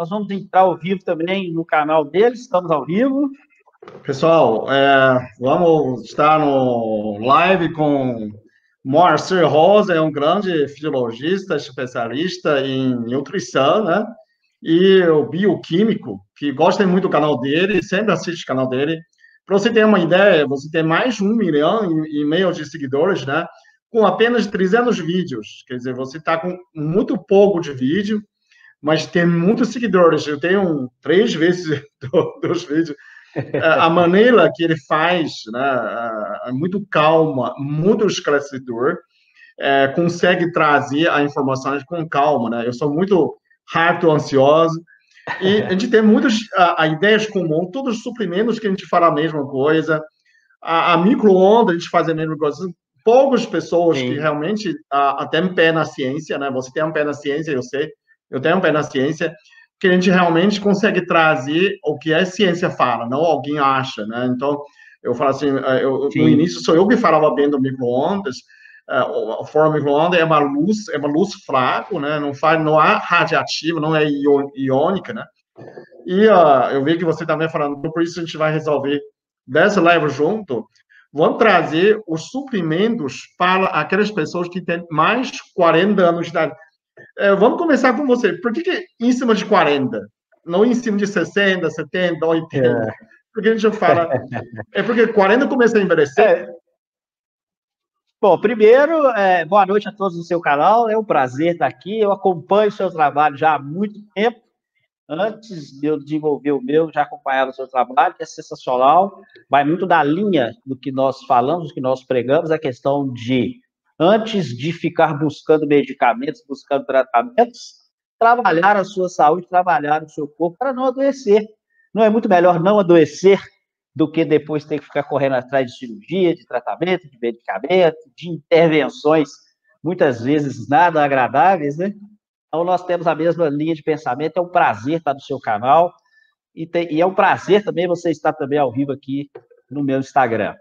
Nós vamos entrar ao vivo também no canal deles, estamos ao vivo. Pessoal, é, vamos estar no live com Moacir Rosa, é um grande fisiologista, especialista em nutrição, né? E o bioquímico, que gosta muito do canal dele, sempre assiste o canal dele. Para você ter uma ideia, você tem mais de um milhão e meio de seguidores, né? Com apenas 300 vídeos. Quer dizer, você está com muito pouco de vídeo, mas tem muitos seguidores. Eu tenho três vezes dos vídeos. A maneira que ele faz, né, é muito calma, muito esclarecedor, é, consegue trazer a informação com calma, né? Eu sou muito rápido, ansioso, e a gente tem muitas a, a ideias comuns, todos os suprimentos que a gente fala a mesma coisa, a, a micro-ondas a gente faz a mesma coisa, poucas pessoas Sim. que realmente a, a, têm um pé na ciência, né? Você tem um pé na ciência, eu sei, eu tenho um pé na ciência, que a gente realmente consegue trazer o que a ciência fala, não alguém acha, né? Então, eu falo assim, eh, eu, no início sou eu que falava bem do micro-ondas, uh, a forma micro-ondas é uma luz, é uma luz fraca, né? Não faz, não há radiativa, não é iônica, né? E uh, eu vi que você também falando, então por isso a gente vai resolver dessa live junto, vamos trazer os suprimentos para aquelas pessoas que têm mais de 40 anos de idade. É, vamos começar com você. Por que, que em cima de 40? Não em cima de 60, 70, 80? É. Porque a gente fala. É porque 40 começa a envelhecer? É. Bom, primeiro, é, boa noite a todos no seu canal. É um prazer estar aqui. Eu acompanho o seu trabalho já há muito tempo. Antes de eu desenvolver o meu, já acompanhava o seu trabalho, que é sensacional. Vai muito da linha do que nós falamos, do que nós pregamos, a questão de antes de ficar buscando medicamentos, buscando tratamentos, trabalhar a sua saúde, trabalhar o seu corpo para não adoecer. Não é muito melhor não adoecer do que depois ter que ficar correndo atrás de cirurgia, de tratamento, de medicamento, de intervenções, muitas vezes nada agradáveis, né? Então, nós temos a mesma linha de pensamento. É um prazer estar no seu canal. E, tem, e é um prazer também você estar também ao vivo aqui no meu Instagram.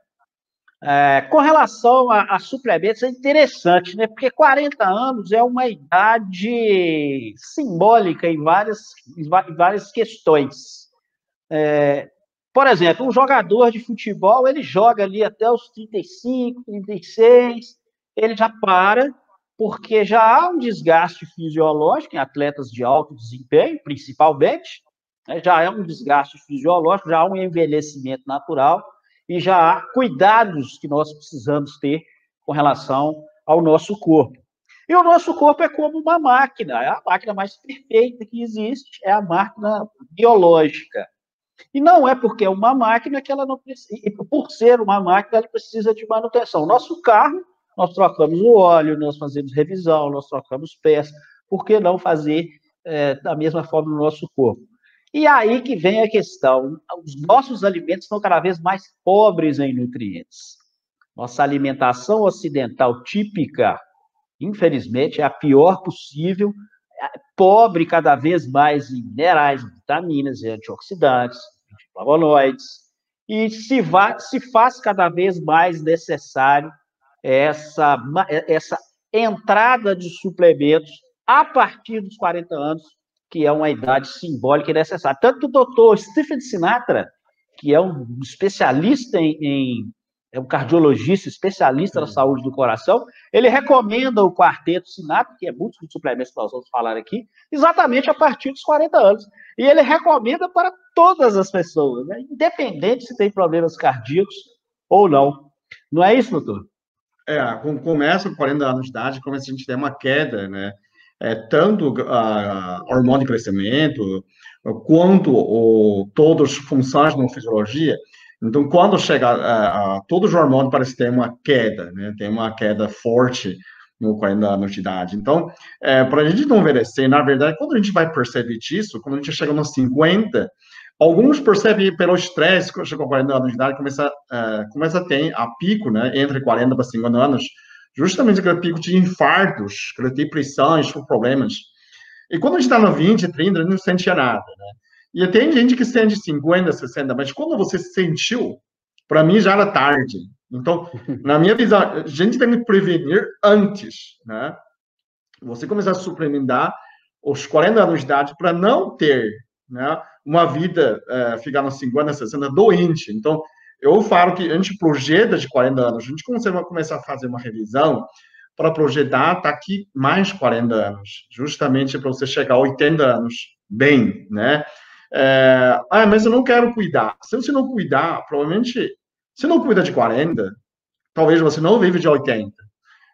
É, com relação a, a, suplementos, é interessante, né? Porque 40 anos é uma idade simbólica em várias, em várias questões. É, por exemplo, um jogador de futebol, ele joga ali até os 35, 36, ele já para, porque já há um desgaste fisiológico em atletas de alto desempenho, principalmente, né? já é um desgaste fisiológico, já há um envelhecimento natural, e já há cuidados que nós precisamos ter com relação ao nosso corpo. E o nosso corpo é como uma máquina, é a máquina mais perfeita que existe, é a máquina biológica. E não é porque é uma máquina que ela não precisa, por ser uma máquina, ela precisa de manutenção. Nosso carro, nós trocamos o óleo, nós fazemos revisão, nós trocamos peça, por que não fazer é, da mesma forma no nosso corpo? E aí que vem a questão: os nossos alimentos estão cada vez mais pobres em nutrientes. Nossa alimentação ocidental típica, infelizmente, é a pior possível, é pobre cada vez mais em minerais, vitaminas, antioxidantes, flavonoides, e se, vai, se faz cada vez mais necessário essa, essa entrada de suplementos a partir dos 40 anos que é uma idade simbólica e necessária. Tanto que o doutor Stephen Sinatra, que é um especialista em, em é um cardiologista, especialista na saúde do coração, ele recomenda o quarteto Sinatra, que é muitos dos suplementos que nós vamos falar aqui, exatamente a partir dos 40 anos. E ele recomenda para todas as pessoas, né? independente se tem problemas cardíacos ou não. Não é isso, doutor? É, começa com 40 anos de idade, começa a gente ter uma queda, né? É, tanto a hormônio de crescimento, quanto o, todas as funções da fisiologia. Então, quando chega a, a, todos os hormônios, parece ter uma queda, né? Tem uma queda forte no 40 anos de idade. Então, é, para a gente não envelhecer, na verdade, quando a gente vai perceber isso, quando a gente chega nos 50, alguns percebem pelo estresse, quando chega aos 40 anos de idade, começa, é, começa a ter a pico, né? Entre 40 para 50 anos, justamente aquele pico de infartos, aquele depressões, problemas. E quando a gente está no 20, 30, não sentia nada, né? E tem gente que sente 50, 60, mas quando você sentiu, para mim já era tarde. Então, na minha visão, a gente tem que prevenir antes, né? Você começar a suplementar os 40 anos de idade para não ter né, uma vida, é, ficar nos 50, 60 doente. Então, eu falo que a gente projeta de 40 anos, a gente vai começar a fazer uma revisão para projetar tá aqui mais 40 anos, justamente para você chegar a 80 anos bem, né? É, ah, mas eu não quero cuidar. Se você não cuidar, provavelmente, se não cuida de 40, talvez você não vive de 80,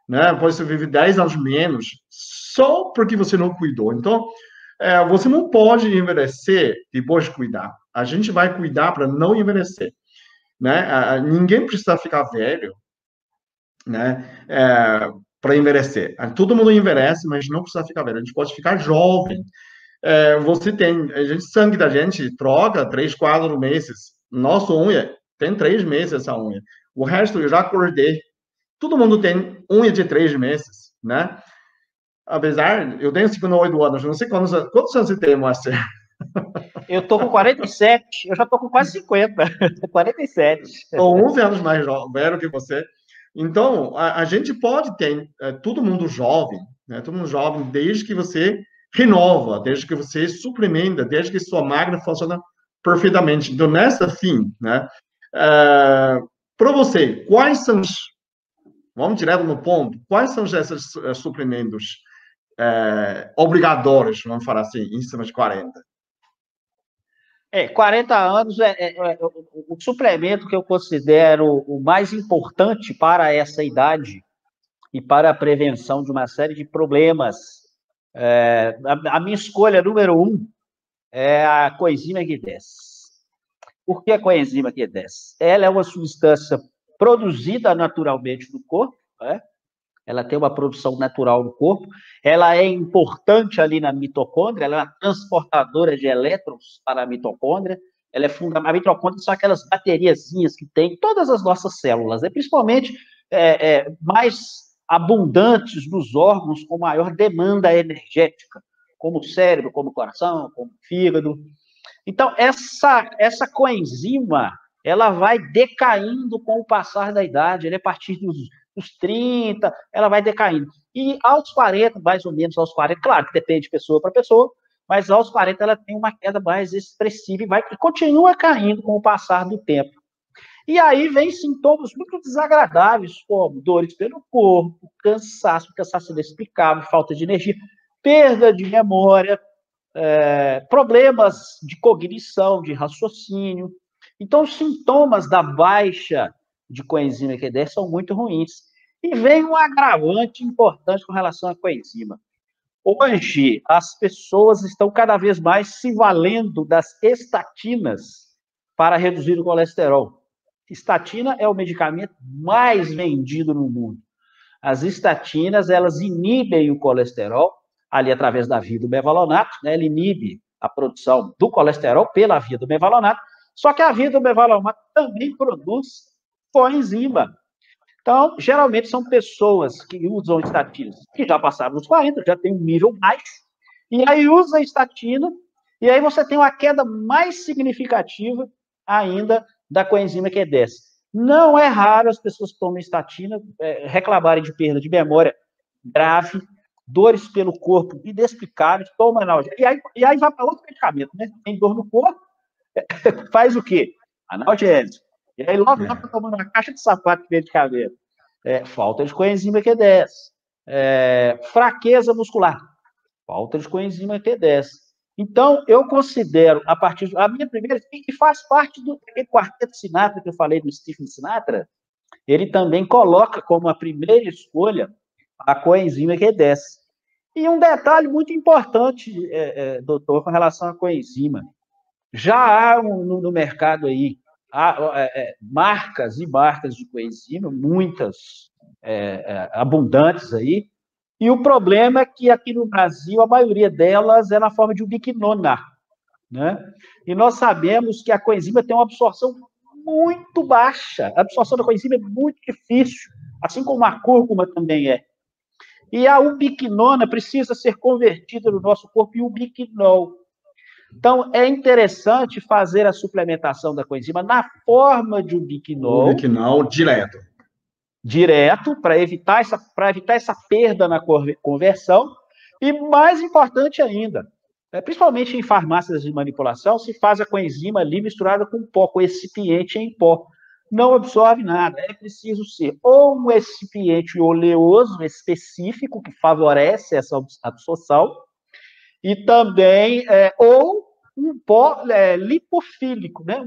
né? Depois você vive 10 anos menos, só porque você não cuidou. Então, é, você não pode envelhecer depois de cuidar. A gente vai cuidar para não envelhecer, né? Ninguém precisa ficar velho, né? É, para envelhecer. Todo mundo envelhece, mas não precisa ficar velho. A gente pode ficar jovem. É, você tem, a gente, sangue da gente troca três, quatro meses. Nossa unha tem três meses essa unha. O resto eu já acordei. Todo mundo tem unha de três meses, né? Apesar, eu tenho 58 anos, não sei quantos, quantos anos você tem, Márcio? Eu tô com 47, eu já tô com quase 50, 47. Estou 11 anos mais velho que você. Então, a, a gente pode ter é, todo mundo jovem, né? todo mundo jovem, desde que você renova, desde que você suplementa, desde que sua máquina funciona perfeitamente. Então, nessa fim, né? É, Para você, quais são os. Vamos direto no ponto. Quais são esses suplementos é, obrigatórios, vamos falar assim, em cima de 40? É, 40 anos é, é, é, o, suplemento que eu considero o mais importante para essa idade e para a prevenção de uma série de problemas. É, a, a, minha escolha número um é a coenzima Q10. Por que a coenzima Q10? Ela é uma substância produzida naturalmente no corpo, né? Ela tem uma produção natural no corpo, ela é importante ali na mitocôndria, ela é uma transportadora de elétrons para a mitocôndria, ela é fundamental. A mitocôndria são aquelas bateriazinhas que tem todas as nossas células, né? principalmente é, é, mais abundantes nos órgãos com maior demanda energética, como o cérebro, como o coração, como o fígado. Então, essa, essa coenzima, ela vai decaindo com o passar da idade, é a partir dos os 30, ela vai decaindo. E aos 40, mais ou menos aos 40, claro que depende de pessoa para pessoa, mas aos 40 ela tem uma queda mais expressiva e vai e continua caindo com o passar do tempo. E aí vem sintomas muito desagradáveis, como dores pelo corpo, cansaço, cansaço inexplicável, falta de energia, perda de memória, é, problemas de cognição, de raciocínio. Então, os sintomas da baixa de coenzima Q10 são muito ruins. E vem um agravante importante com relação à coenzima. Hoje, as pessoas estão cada vez mais se valendo das estatinas para reduzir o colesterol. Estatina é o medicamento mais vendido no mundo. As estatinas, elas inibem o colesterol, ali através da via do mevalonato, né? Ele inibe a produção do colesterol pela via do mevalonato, só que a via do mevalonato também produz coenzima. Então, geralmente são pessoas que usam estatinas que já passaram dos 40, já tem um nível mais, e aí usa estatina, e aí você tem uma queda mais significativa ainda da coenzima Q10. Não é raro as pessoas que tomam estatina é, reclamarem de perda de memória grave, dores pelo corpo inexplicáveis, toma analgésico. E aí, e aí vai para outro medicamento, né? Tem dor no corpo, faz o quê? Analgésico. E aí logo é. tá tomando uma caixa de sapato de medicamento. É, falta de coenzima Q10. É, fraqueza muscular. Falta de coenzima Q10. Então, eu considero, a partir a minha primeira, e faz parte do quarteto Sinatra que eu falei do Stephen Sinatra, ele também coloca como a primeira escolha a coenzima Q10. E um detalhe muito importante, é, é, doutor, com relação à coenzima. Já há um, no, no mercado aí é, é, marcas e marcas de coenzima, muitas é, é, abundantes aí, e o problema é que aqui no Brasil a maioria delas é na forma de ubiquinona, né? E nós sabemos que a coenzima tem uma absorção muito baixa, a absorção da coenzima é muito difícil, assim como a cúrcuma também é. E a ubiquinona precisa ser convertida no nosso corpo em ubiquinol. Então, é interessante fazer a suplementação da coenzima na forma de ubiquinol. Ubiquinol direto. Direto, para evitar, essa, evitar essa perda na conversão. E mais importante ainda, é, principalmente em farmácias de manipulação, se faz a coenzima ali misturada com pó, com excipiente em pó. Não absorve nada. É preciso ser ou um excipiente oleoso específico que favorece essa absorção, e também é, ou um pó é, lipofílico, né?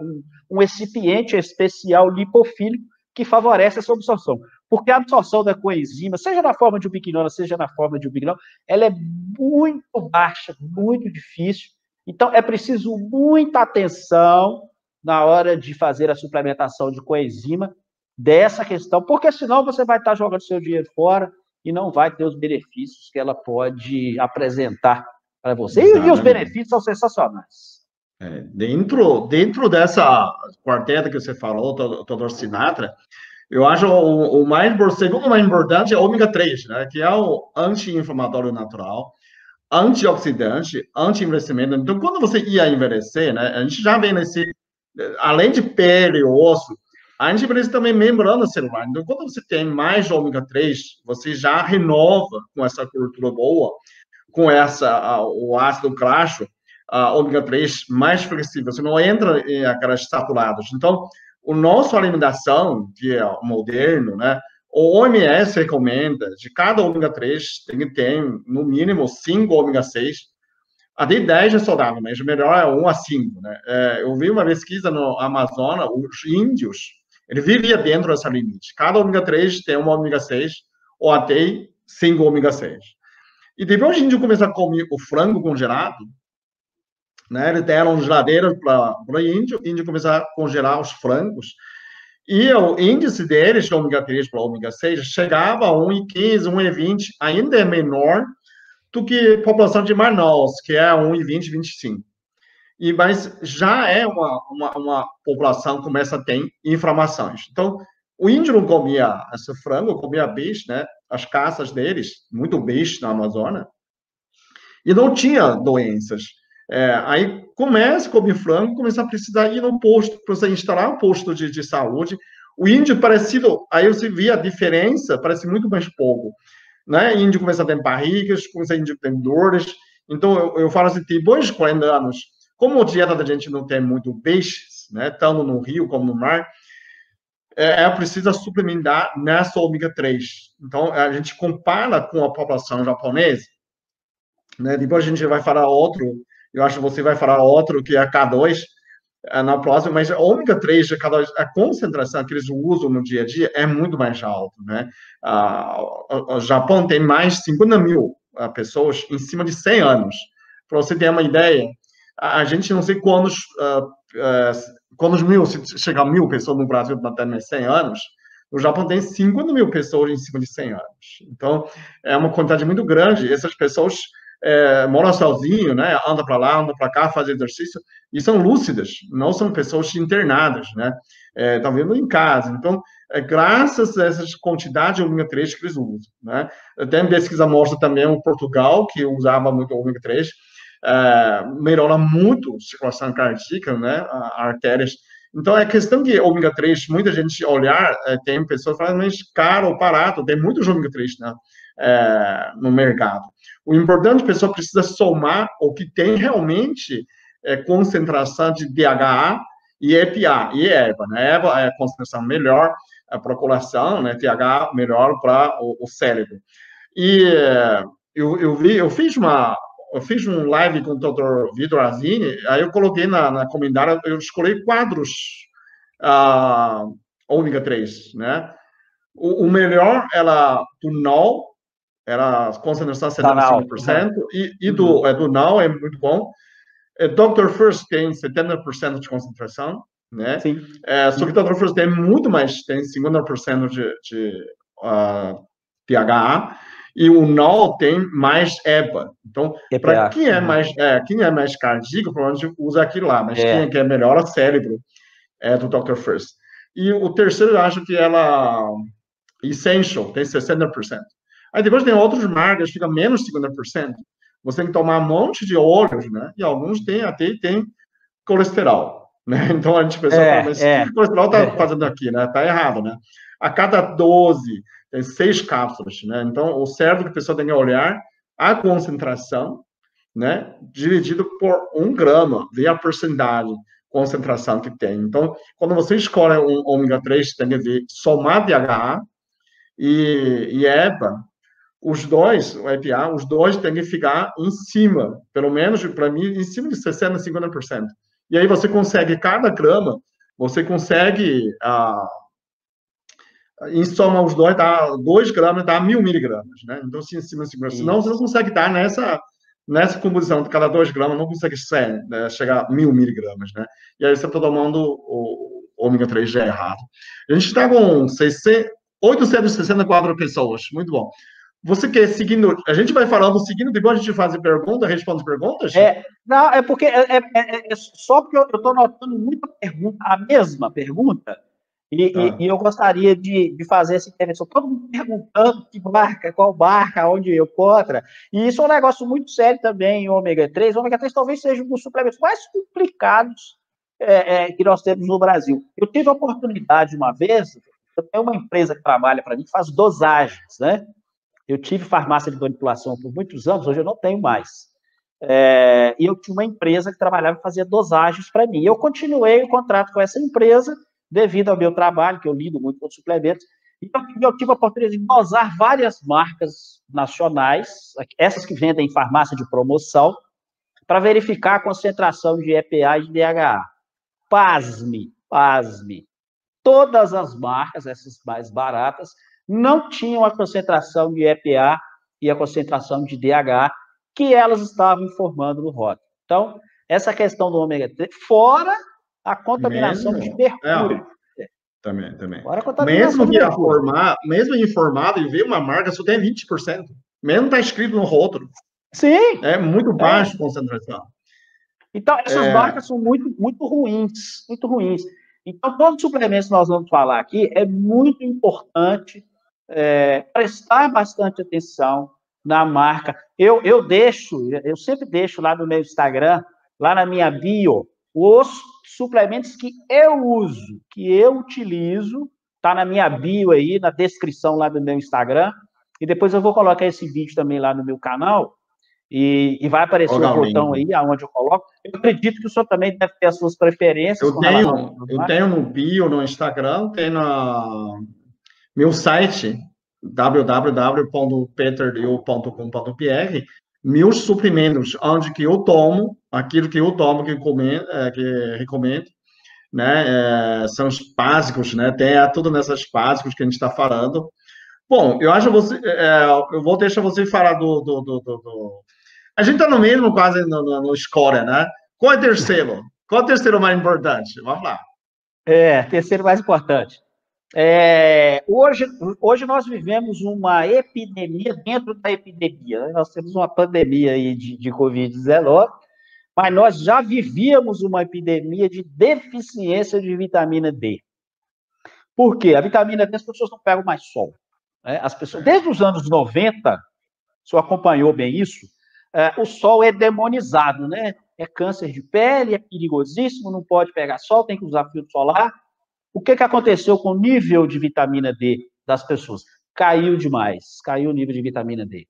Um, um excipiente especial lipofílico que favorece essa absorção. Porque a absorção da coenzima, seja na forma de ubiquinona, seja na forma de ubiquinol, ela é muito baixa, muito difícil. Então, é preciso muita atenção na hora de fazer a suplementação de coenzima dessa questão, porque senão você vai estar jogando seu dinheiro fora e não vai ter os benefícios que ela pode apresentar para você. E, e, os benefícios são sensacionais. É, dentro, dentro dessa quarteta que você falou, Todor Sinatra, eu acho o, o mais, segundo mais importante é o ômega 3, né, que é o anti-inflamatório natural, antioxidante, anti-envelhecimento. Então, quando você ia envelhecer, né, a gente já vê nesse, além de pele, osso, a gente precisa também membrana celular. Então, quando você tem mais ômega 3, você já renova com essa cultura boa, com essa, o ácido graxo, a ômega 3 mais flexível, você não entra em aquelas saturadas. Então, o nosso alimentação, que é moderno, né? O OMS recomenda, de cada ômega 3, tem que ter, no mínimo, 5 ômega 6. Até 10 é saudável, mas o melhor é 1 a 5, né? É, eu vi uma pesquisa no Amazonas, os índios, ele vivia dentro dessa limite. Cada ômega 3 tem um ômega 6, ou até 5 ômega 6. E depois o índio começou a comer o frango congelado, né? Eles deram geladeiras para o índio, o índio começou a congelar os frangos. E o índice deles, de ômega 3 para ômega 6, chegava a 1,15, 1,20, ainda é menor do que a população de Manaus, que é 1,20, 25. E, mas já é uma, uma, uma, população que começa a ter inflamações. Então, o índio não comia esse frango, comia bicho, né? As caças deles, muito bicho na Amazônia, e não tinha doenças. É, aí começa a comer frango, começa a precisar ir no posto, você instalar um posto de, de saúde. O índio parecido, aí você vê a diferença, parece muito mais pouco. Né? índio começa a ter barrigas, começa a índio dores. Então, eu, eu falo assim, depois de 40 anos, como a dieta da gente não tem muito peixes, né, tanto no rio como no mar, é, é preciso suplementar nessa ômega 3. Então, a gente compara com a população japonesa, né, depois a gente vai falar outro eu acho que você vai falar outro que é K2 é, na próxima, mas a ômega 3 de K2, a concentração que eles usam no dia a dia é muito mais alta, né? o Japão tem mais de 50 mil ah, pessoas em cima de 100 anos. Para você ter uma ideia, a gente não sei quantos, uh, uh, quantos mil, se chegar mil pessoas no Brasil até mais 100 anos, o Japão tem 50 mil pessoas em cima de 100 anos. Então, é uma quantidade muito grande. Essas pessoas é, mora sozinho, né? Anda para lá, anda para cá, faz exercício e são lúcidas, não são pessoas internadas, né? Estão é, vendo em casa. Então, é, graças a essa quantidade de ômega 3 que eles usam, né? Tem pesquisa mostra também o Portugal que usava muito ômega 3 é, melhora muito a circulação cardíaca, né? Artérias. Então, é questão de ômega 3, muita gente olhar, é, tem pessoas falando, mas caro ou barato, tem muitos ômega 3 né? É, no mercado. O importante, a pessoa precisa somar o que tem realmente é, concentração de DHA e EPA, e EVA, né? EVA é a concentração melhor a procuração, né? TH melhor para o, o, cérebro. E eu, eu vi, eu fiz uma, eu fiz um live com o Dr. Vitor Azini, aí eu coloquei na, na eu escolhi quadros uh, ômega 3, né? O, o melhor era do NOL, era concentração 75%, uhum. e, e do, uhum. é, do Now é muito bom. É, Dr. First tem 70% de concentração, né? Sim. É, só que Dr. First tem muito mais, tem 50% de, de uh, THA, e o Now tem mais EPA. Então, para quem é uhum. mais, é, quem é mais cardíaco, provavelmente usa aquilo lá, mas é. quem quer melhor o cérebro é do Dr. First. E o terceiro, eu acho que ela Essential tem 60%. Aí depois tem outros marcas, fica menos 50%. Você tem que tomar um monte de óleos, né? E alguns têm até tem colesterol, né? Então a gente pensa, é, mas é, o colesterol está é. fazendo aqui, né? Está errado, né? A cada 12 tem seis cápsulas, né? Então o cérebro que a pessoa tem que olhar a concentração, né, dividido por um grama, ver a porcentagem concentração que tem. Então, quando você escolhe um ômega 3, tem que ver somar DHA e, e EPA, os dois, o EPA, os dois têm que ficar em cima, pelo menos para mim, em cima de 60%, 50%. E aí você consegue, cada grama, você consegue, ah, em soma os dois, dá 2 gramas, dá mil miligramas, né? Então, assim, em cima 50%. Senão você não consegue dar nessa, nessa composição de cada 2 gramas, não consegue ser, né, chegar a mil miligramas, né? E aí você está tomando o, ômega 3 já errado. A gente está com 600, 864 pessoas, muito bom. Você quer seguindo? A gente vai falando seguindo, depois a gente faz pergunta, responde perguntas? É, não, é porque é, é, é, é só porque eu estou notando muita pergunta, a mesma pergunta, e, ah. e, e, eu gostaria de, de fazer essa intervenção. Todo mundo perguntando que marca, qual marca, onde eu contra. E isso é um negócio muito sério também, ômega 3. O ômega 3 talvez seja um dos suplementos mais complicados é, é, que nós temos no Brasil. Eu tive a oportunidade uma vez, eu tenho uma empresa que trabalha para mim, que faz dosagens, né? Eu tive farmácia de manipulação por muitos anos, hoje eu não tenho mais. É, e eu tinha uma empresa que trabalhava e fazia dosagens para mim. Eu continuei o contrato com essa empresa devido ao meu trabalho, que eu lido muito com suplementos. Então, eu tive a oportunidade de dosar várias marcas nacionais, essas que vendem em farmácia de promoção, para verificar a concentração de EPA e de DHA. Pasme, pasme. Todas as marcas, essas mais baratas, não tinham a concentração de EPA e a concentração de DH que elas estavam informando no rótulo. Então, essa questão do ômega 3, fora a contaminação mesmo? de mercúrio. É, também, também. mesmo que informar, mesmo informado e ver uma marca só tem 20%. Mesmo está escrito no rótulo. Sim. É muito baixo é. a concentração. Então, essas é... marcas são muito, muito ruins, muito ruins. Então, todos os suplementos que nós vamos falar aqui, é muito importante é, prestar bastante atenção na marca. Eu, eu deixo, eu sempre deixo lá no meu Instagram, lá na minha bio, os suplementos que eu uso, que eu utilizo, tá na minha bio aí, na descrição lá do meu Instagram, e depois eu vou colocar esse vídeo também lá no meu canal, e, e vai aparecer um botão aí, aonde eu coloco. Eu acredito que o senhor também deve ter as suas preferências. Eu tenho, eu tenho no bio, no Instagram, tem na meu site, www.peterliu.com.br, meus suprimentos, onde que eu tomo, aquilo que eu tomo, que, recomendo, é, que recomendo né, é, são os básicos, né, tem tudo nessas básicos que a gente está falando. Bom, eu acho você, é, eu vou deixar você falar do, do, do, do... a gente está no mesmo quase no, no, no score, né? Qual é o terceiro? Qual é o terceiro mais importante? Vamos lá. É, terceiro mais importante. É, hoje, hoje nós vivemos uma epidemia dentro da epidemia. Né? Nós temos uma pandemia aí de, de Covid-19, mas nós já vivíamos uma epidemia de deficiência de vitamina D. Por quê? A vitamina D as pessoas não pegam mais sol. Né? As pessoas, desde os anos 90, o acompanhou bem isso, é, o sol é demonizado, né? É câncer de pele, é perigosíssimo, não pode pegar sol, tem que usar filtro solar. O que, que aconteceu com o nível de vitamina D das pessoas? Caiu demais, caiu o nível de vitamina D.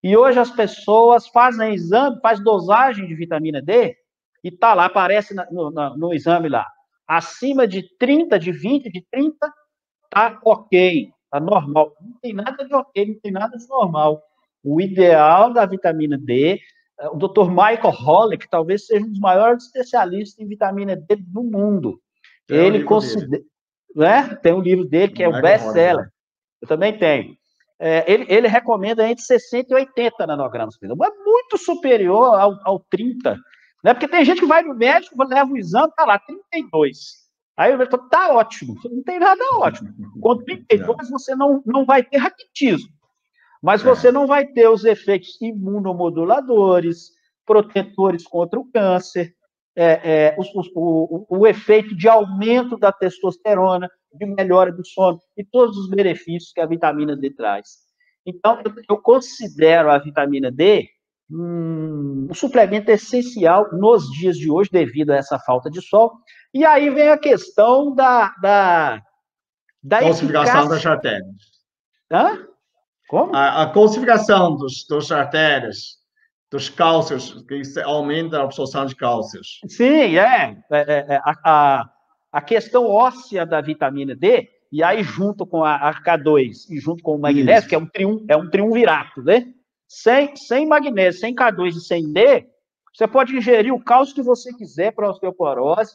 E hoje as pessoas fazem exame, faz dosagem de vitamina D e tá lá, aparece no, no, no exame lá. Acima de 30, de 20, de 30, tá ok, tá normal. Não tem nada de ok, não tem nada de normal. O ideal da vitamina D, o Dr. Michael Hollick talvez seja um dos maiores especialistas em vitamina D do mundo. Tem ele um considera. Né? Tem um livro dele que é o best-seller. Né? Eu também tenho. É, ele, ele, recomenda entre 60 e 80 nanogramas por É muito superior ao, ao 30. Né? Porque tem gente que vai no médico, leva o exame, tá lá, 32. Aí o médico tá ótimo, não tem nada ótimo. Com 32 você não, não vai ter raquitismo, mas é. você não vai ter os efeitos imunomoduladores, protetores contra o câncer, é, é, o, o, efeito de aumento da testosterona, de melhora do sono e todos os benefícios que a vitamina D traz. Então, eu, eu considero a vitamina D um, um, suplemento essencial nos dias de hoje, devido a essa falta de sol. E aí vem a questão da. da, da Falsificação das artérias. Hã? Como? A, a calcificação dos, dos artérias, dos cálcios, que aumenta a absorção de cálcios. Sim, é. é, é, é a, a, a, questão óssea da vitamina D, e aí junto com a, a K2 e junto com o magnésio, Isso. que é um, triun, é um triunvirato, né? Sem, sem magnésio, sem K2 e sem D, você pode ingerir o cálcio que você quiser para osteoporose.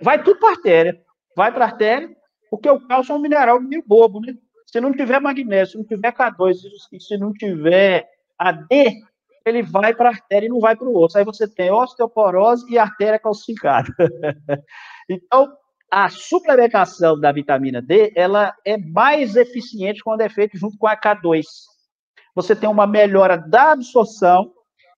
Vai tudo para a artéria. Vai para a artéria, porque o cálcio é um mineral meio bobo, né? Se não tiver magnésio, se não tiver K2, se não tiver AD, ele vai para a artéria e não vai para o osso. Aí você tem osteoporose e artéria calcificada. então, a suplementação da vitamina D, ela é mais eficiente quando é feita junto com a K2. Você tem uma melhora da absorção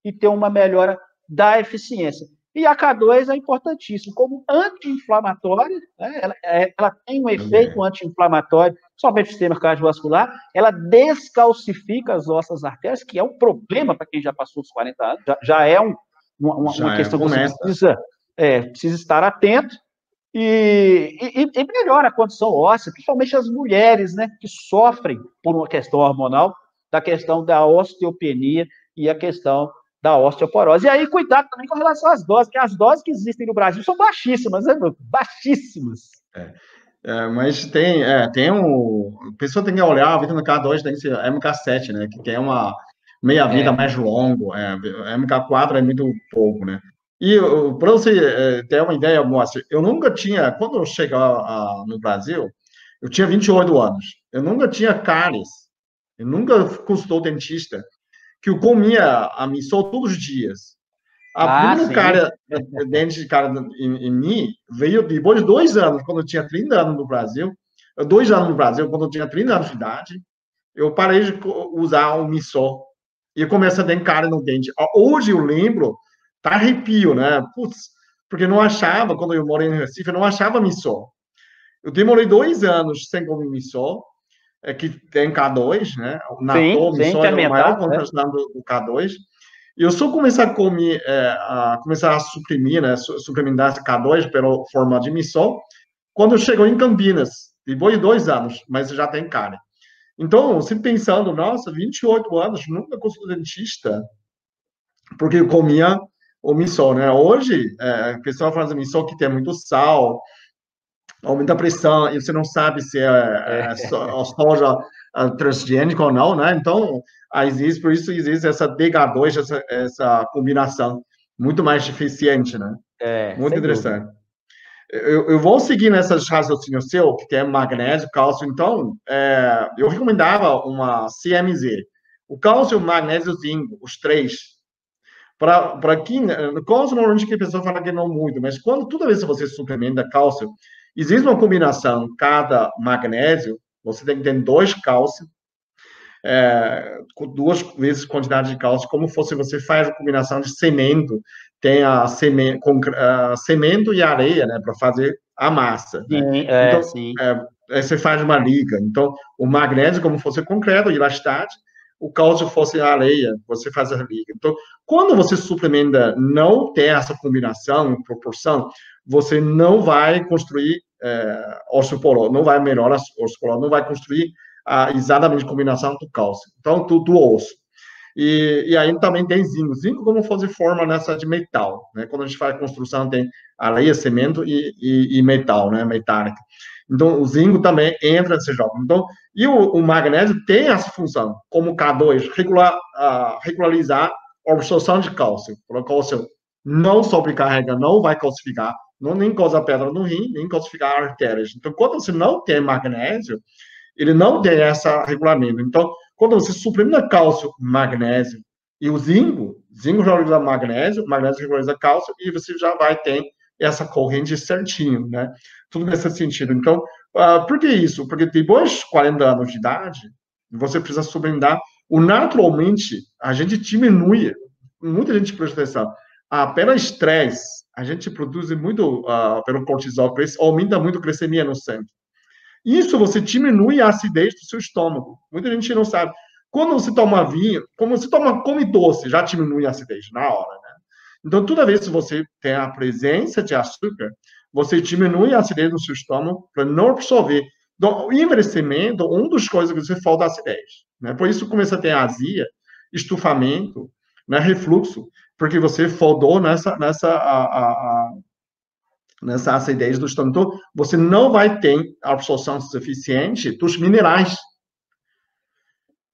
e tem uma melhora da eficiência. E a K2 é importantíssimo como anti-inflamatória, né? ela, é, ela, tem um efeito anti-inflamatório, somente o sistema cardiovascular, ela descalcifica as nossas artérias, que é um problema para quem já passou os 40 anos, já, já é um, uma, já uma, questão é, que você precisa, é, precisa estar atento, e, e, e, melhora a condição óssea, principalmente as mulheres, né, que sofrem por uma questão hormonal, da questão da osteopenia e a questão da osteoporose. E aí, cuidado também com relação às doses, que as doses que existem no Brasil são baixíssimas, né, baixíssimas. É. É, mas tem, é, tem um. A pessoa tem que olhar a vitamina K2 tem que ser MK7, né? Que tem uma meia-vida é. mais longa. É, MK4 é muito pouco, né? E para você é, ter uma ideia, Moacir, eu nunca tinha, quando eu cheguei no Brasil, eu tinha 28 anos. Eu nunca tinha cáries. Eu nunca consultou dentista que eu comia a missão todos os dias. A ah, cara, dente de cara em, em, mim veio depois de dois anos, quando eu tinha 30 anos no Brasil. Dois anos no Brasil, quando eu tinha 30 anos de idade, eu parei de usar o missô e comecei a ter cara no dente. Hoje eu lembro, tá arrepio, né? Putz, porque não achava, quando eu morei em Recife, eu não achava missô. Eu demorei dois anos sem comer missô, é, que tem K2, né? O sim, sim, é o maior né? do K2. Eu só começar a comer, é, a começar a suprimir, né? Suplementar esse K2 pela forma de missão, quando chegou em Campinas, depois de dois anos, mas já tem cara. Então, se pensando, nossa, 28 anos, nunca consegui dentista, porque eu comia o missão, né? Hoje, é, a pessoa faz missão que tem muito sal, aumenta a pressão e você não sabe se é, é, é. soja é, transgênica ou não, né? Então, existe, por isso existe essa DH2, essa, essa combinação muito mais eficiente, né? É, muito interessante. Eu, eu, vou seguir nessas raciocínios seu, que tem magnésio, cálcio, então, é, eu recomendava uma CMZ. O cálcio, o magnésio e o zinco, os três. Para quem, cálcio, normalmente que a pessoa fala que não muito, mas quando toda vez que você suplementa cálcio, Existe uma combinação, cada magnésio, você tem que ter dois cálcios, é, duas vezes quantidade de cálcio, como fosse você faz a combinação de cimento, tem a cimento, com, uh, cimento e areia, né, para fazer a massa. Sim, né? é, então, sim. É, você faz uma liga. Então, o magnésio, como fosse concreto, elasticidade, o cálcio fosse areia, você faz a liga. Então, quando você suplementa, não tem essa combinação, proporção, você não vai construir é, osteoporose, não vai melhorar osteoporose, não vai construir a, exatamente a combinação do cálcio. Então, do, do osso. E, e aí também tem zinco. Zinco como fazer forma nessa de metal, né? Quando a gente faz construção tem areia, cimento e, e, e metal, né? Metálica. Então, o zinco também entra nesse jogo. Então, e o, o magnésio tem essa função, como K2, regular, uh, regularizar a absorção de cálcio. O cálcio não sobrecarrega, não vai calcificar, não nem causa pedra no rim, nem calcificar artérias. Então, quando você não tem magnésio, ele não tem essa regulamento. Então, quando você suplementa cálcio, magnésio e o zinco, zinco regulariza magnésio, magnésio regulariza cálcio, e você já vai ter essa corrente certinho, né? Tudo nesse sentido. Então, uh, por que isso? Porque depois de 40 anos de idade, você precisa suplementar, o naturalmente, a gente diminui, muita gente presta atenção, apenas estresse, a gente produz muito uh, pelo cortisol, aumenta muito a glicemia no sangue. Isso você diminui a acidez do seu estômago. Muita gente não sabe. Quando você toma vinho, como você toma come doce, já diminui a acidez na hora, né? Então, toda vez que você tem a presença de açúcar, você diminui a acidez no seu estômago para não absorver Então, o envelhecimento, uma das coisas que você falta acidez. Né? Por isso começa a ter azia, estufamento, né? refluxo, porque você faltou nessa, nessa, a, a, a, nessa acidez do. Então, você não vai ter absorção suficiente dos minerais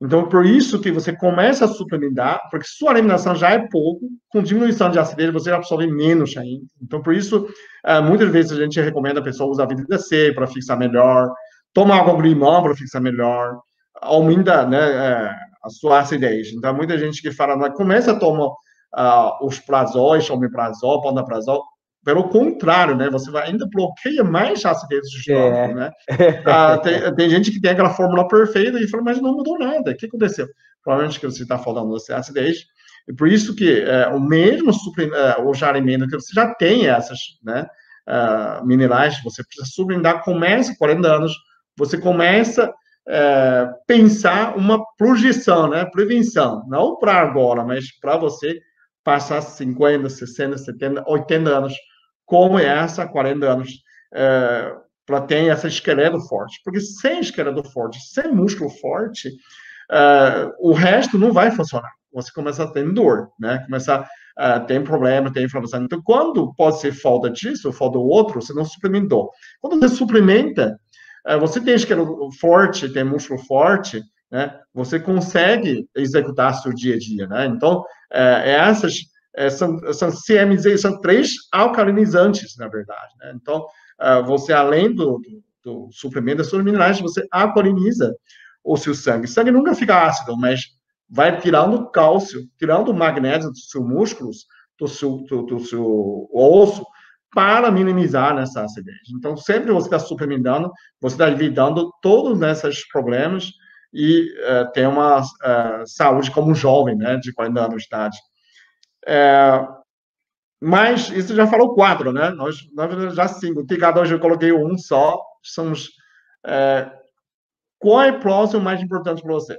então, por isso que você começa a suplementar, porque sua alimentação já é pouco, com diminuição de acidez, você absorve menos ainda. Então, por isso, eh, muitas vezes a gente recomenda a pessoa usar vitamina C para fixar melhor, tomar água com limão para fixar melhor, aumenta né, eh, a sua acidez. Então, muita gente que fala, começa a tomar uh, os prazóis, omeprazol, pantoprazol, pelo contrário, né? Você vai, ainda bloqueia mais a acidez do estômago, é. né? Ah, tem, tem, gente que tem aquela fórmula perfeita e fala, mas não mudou nada. O que aconteceu? Provavelmente que você está falando de acidez. E por isso que é, o mesmo suplemento, o alimento que você já tem essas, né? Uh, minerais, você precisa suplementar, começa 40 anos, você começa a é, pensar uma projeção, né? Prevenção, não para agora, mas para você passar 50, 60, 70, 80 anos como essa, 40 anos, é, para ter esse esqueleto forte. Porque sem esqueleto forte, sem músculo forte, é, o resto não vai funcionar. Você começa a ter dor, né? Começa a ter problema, ter inflamação. Então, quando pode ser falta disso, falta do outro, você não suplementou. Quando você suplementa, é, você tem esqueleto forte, tem músculo forte, né? Você consegue executar seu dia a dia, né? Então, é, essas é, são, são CMZ, são três alcalinizantes, na verdade. Né? Então, uh, você, além do, do, do suplemento das suas minerais, você alcaliniza o seu sangue. O sangue nunca fica ácido, mas vai tirando cálcio, tirando magnésio dos seus músculos, do seu, do, do seu osso, para minimizar essa acidez. Então, sempre você está suplementando, você está evitando todos esses problemas e uh, tem uma uh, saúde como jovem, né, de 40 anos de idade. É, mas isso já falou quatro, né? Nós, nós já cinco. Ticado hoje eu coloquei um só. Somos. É, qual é o próximo mais importante para você?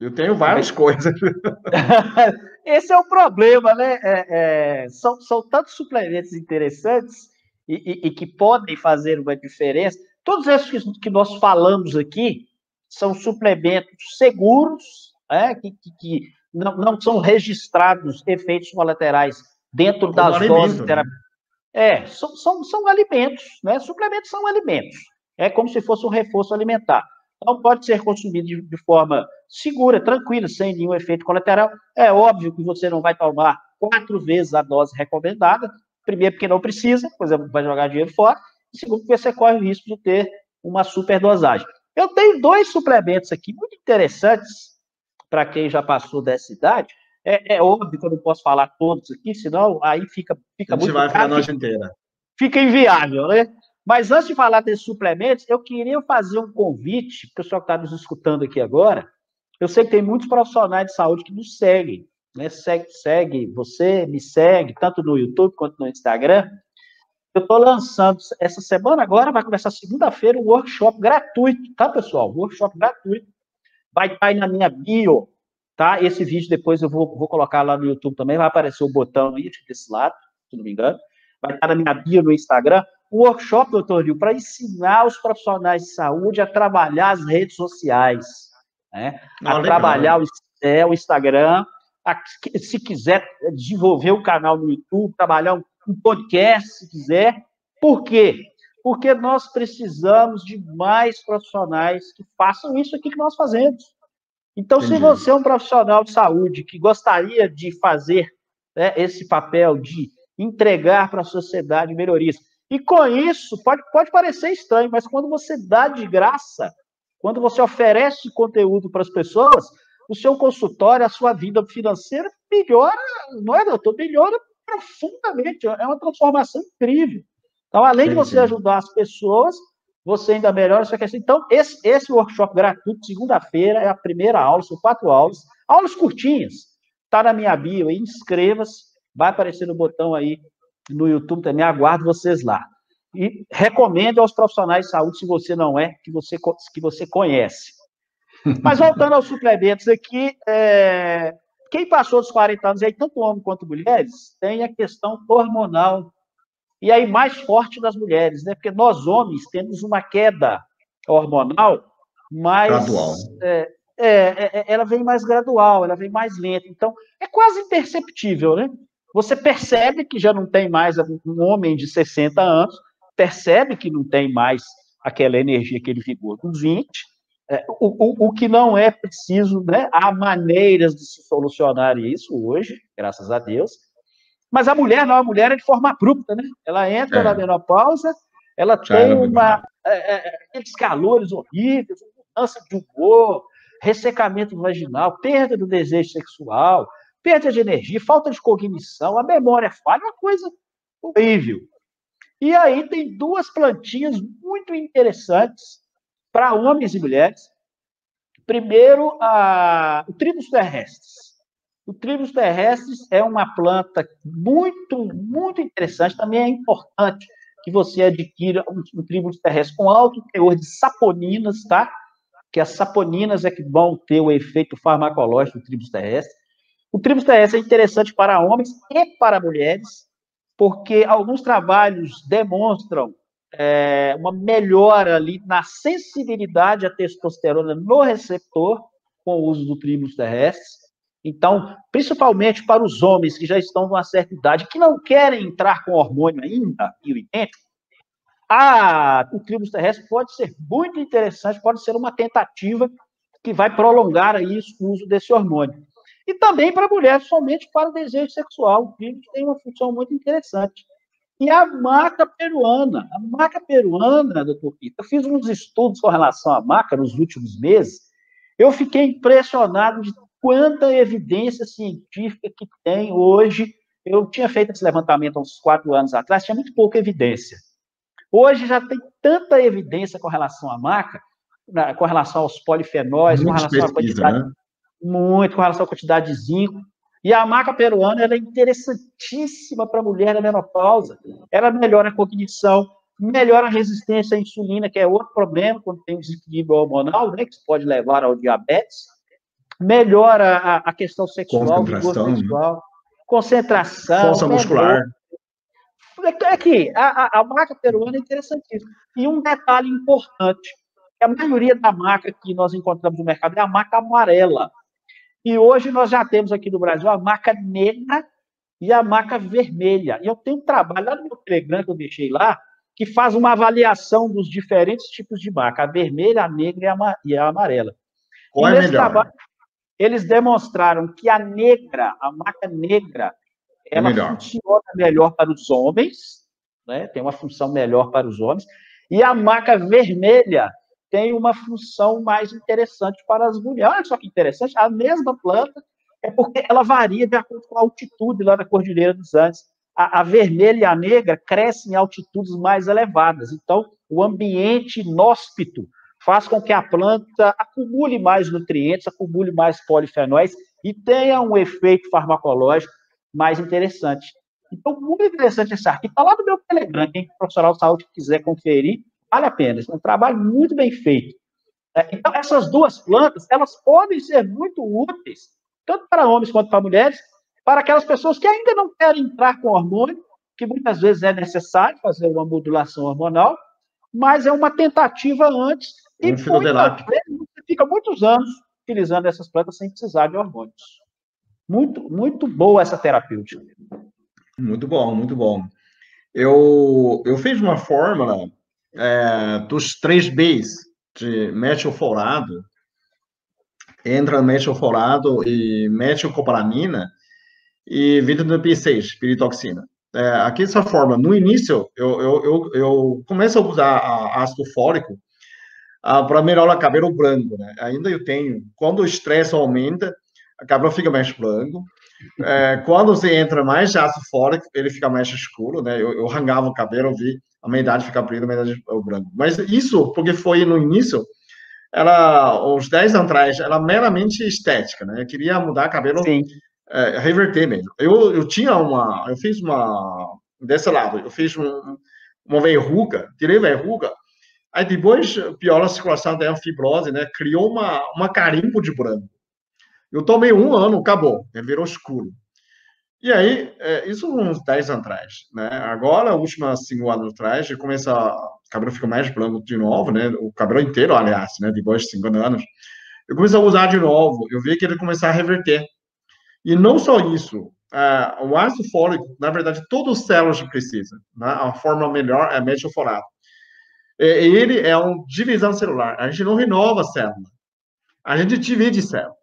Eu tenho várias coisas. Esse é o problema, né? É, é, são, são tantos suplementos interessantes e, e, e, que podem fazer uma diferença. Todos esses que, que nós falamos aqui são suplementos seguros, né? que, que, que não, não são registrados efeitos colaterais dentro Como das alimento, doses terapêuticas. Né? É, são, são, são alimentos, né? Suplementos são alimentos. É como se fosse um reforço alimentar. Então, pode ser consumido de, de, forma segura, tranquila, sem nenhum efeito colateral. É óbvio que você não vai tomar quatro vezes a dose recomendada. Primeiro, porque não precisa, por exemplo, vai jogar dinheiro fora. E segundo, porque você corre o risco de ter uma superdosagem. Eu tenho dois suplementos aqui muito interessantes para quem já passou dessa idade. É, é, óbvio que eu não posso falar todos aqui, senão aí fica, fica muito. Vai ficar a noite inteira. Fica inviável, né? Mas antes de falar desses suplementos, eu queria fazer um convite, o pessoal que está nos escutando aqui agora. Eu sei que tem muitos profissionais de saúde que nos seguem, né? Segue, segue você, me segue, tanto no YouTube quanto no Instagram. Eu estou lançando essa semana agora, vai começar segunda-feira, um workshop gratuito, tá, pessoal? Workshop gratuito vai estar aí na minha bio, tá? Esse vídeo depois eu vou, vou colocar lá no YouTube também, vai aparecer o botão aí desse lado, se não me engano. Vai estar na minha bio no Instagram. O workshop, doutor Rio, para ensinar os profissionais de saúde a trabalhar as redes sociais, né? a legal. trabalhar o, é, o Instagram, a, se quiser desenvolver o canal no YouTube, trabalhar um, um podcast, se quiser. Por quê? porque nós precisamos de mais profissionais que façam isso aqui que nós fazemos. Então, Entendi. se você é um profissional de saúde que gostaria de fazer né, esse papel de entregar para a sociedade melhorias, e com isso, pode, pode parecer estranho, mas quando você dá de graça, quando você oferece conteúdo para as pessoas, o seu consultório, a sua vida financeira melhora, não é, doutor? Melhora profundamente. É uma transformação incrível. Então, além de você ajudar as pessoas, você ainda melhora sua questão. Então, esse, esse workshop gratuito, segunda-feira, é a primeira aula, são quatro aulas, aulas curtinhas. Está na minha bio aí, inscreva-se, vai aparecer no botão aí no YouTube também, aguardo vocês lá. E recomendo aos profissionais de saúde, se você não é, que você, que você conhece. Mas voltando aos suplementos aqui, é, quem passou dos 40 anos, aí, tanto homem quanto mulheres, tem a questão hormonal e aí mais forte das mulheres, né? Porque nós homens temos uma queda hormonal, mais gradual. É, é, é, ela vem mais gradual, ela vem mais lenta. Então, é quase imperceptível, né? Você percebe que já não tem mais um homem de 60 anos, percebe que não tem mais aquela energia, aquele vigor dos 20. É, o, o, o, que não é preciso, né? Há maneiras de se solucionar isso hoje, graças a Deus. Mas a mulher não, a mulher é de forma abrupta, né? Ela entra é. na menopausa, ela Já tem uma, é, é, aqueles calores horríveis, mudança de humor, ressecamento vaginal, perda do desejo sexual, perda de energia, falta de cognição, a memória falha, uma coisa horrível. E aí tem duas plantinhas muito interessantes para homens e mulheres. Primeiro, a, o tribus terrestres. O tribus terrestres é uma planta muito, muito interessante. Também é importante que você adquira um, um tribus terrestre com alto teor de saponinas, tá? Que as saponinas é que vão ter o efeito farmacológico do tribus terrestre. O tribus terrestre é interessante para homens e para mulheres, porque alguns trabalhos demonstram é, uma melhora ali na sensibilidade à testosterona no receptor com o uso do tribus terrestre. Então, principalmente para os homens que já estão numa certa idade, que não querem entrar com hormônio ainda, e o idêntico, o tribus terrestre pode ser muito interessante, pode ser uma tentativa que vai prolongar aí o uso desse hormônio. E também para mulheres, somente para o desejo sexual. O tribus tem uma função muito interessante. E a maca peruana. A maca peruana, doutor Pita, eu fiz uns estudos com relação à maca nos últimos meses. Eu fiquei impressionado de quanta evidência científica que tem hoje. Eu tinha feito esse levantamento há uns quatro anos atrás, tinha muito pouca evidência. Hoje já tem tanta evidência com relação à maca, com relação aos polifenóis, muito com relação pesquisa, à quantidade. Né? Muito, com relação à quantidade de zinco. E a maca peruana é interessantíssima para a mulher na menopausa. Ela melhora a cognição, melhora a resistência à insulina, que é outro problema quando tem desequilíbrio hormonal, né, que pode levar ao diabetes. Melhora a, a questão sexual, concentração, sexual, concentração, força muscular. É que a, a, a maca peruana é interessantíssima. E um detalhe importante, a maioria da maca que nós encontramos no mercado é a maca amarela. E hoje nós já temos aqui no Brasil a maca negra e a maca vermelha. E eu tenho um trabalho lá no meu Telegram que eu deixei lá, que faz uma avaliação dos diferentes tipos de maca, a vermelha, a negra e a amarela. Qual e é melhor? Trabalho, eles demonstraram que a negra, a maca negra, é ela melhor. funciona melhor para os homens, né? tem uma função melhor para os homens, e a maca vermelha tem uma função mais interessante para as mulheres. Olha só que interessante, a mesma planta é porque ela varia de acordo com a altitude lá da Cordilheira dos Andes. A, a vermelha e a negra crescem em altitudes mais elevadas. Então, o ambiente inóspito faz com que a planta acumule mais nutrientes, acumule mais polifenóis e tenha um efeito farmacológico mais interessante. Então, muito interessante esse artigo. Está lá no meu Telegram, quem profissional de saúde quiser conferir, vale a pena. É um trabalho muito bem feito. É, então, essas duas plantas, elas podem ser muito úteis, tanto para homens quanto para mulheres, para aquelas pessoas que ainda não querem entrar com hormônio, que muitas vezes é necessário fazer uma modulação hormonal, mas é uma tentativa antes. E muitas vezes, você fica muitos anos utilizando essas plantas sem precisar de hormônios. Muito, muito boa essa terapêutica. Muito bom, muito bom. Eu, eu fiz uma fórmula é, dos três Bs de metilfolado, entra metilfolado e metilcobalamina e vitamina B6, piritoxina. É, aqui essa forma, no início, eu, eu, eu, eu começo a usar ácido fólico para melhorar o cabelo branco, né? Ainda eu tenho, quando o estresse aumenta, a cabelo fica mais branco. É, quando você entra mais ácido fólico, ele fica mais escuro, né? Eu, eu rangava o cabelo, eu vi a minha idade fica preta, a minha idade é o branco. Mas isso, porque foi no início, ela, uns 10 anos atrás, era meramente estética, né? Eu queria mudar cabelo, é, reverter mesmo. Eu, eu tinha uma, eu fiz uma, desse lado, eu fiz um, uma verruga, tirei verruga, aí depois piorou a circulação da fibrose, né? Criou uma, uma carimbo de branco. Eu tomei um ano, acabou, ele virou escuro. E aí, é, isso uns 10 anos atrás, né? Agora, últimas 5 anos atrás, começa o cabelo fica mais branco de novo, né? O cabelo inteiro, aliás, né? Depois de 50 anos. Eu comecei a usar de novo, eu vi que ele começar a reverter. E não só isso, uh, o ácido fólico, na verdade, todas as células precisam, né? A forma melhor é metilfolato. Ele é uma divisão celular. A gente não renova a célula. A gente divide célula.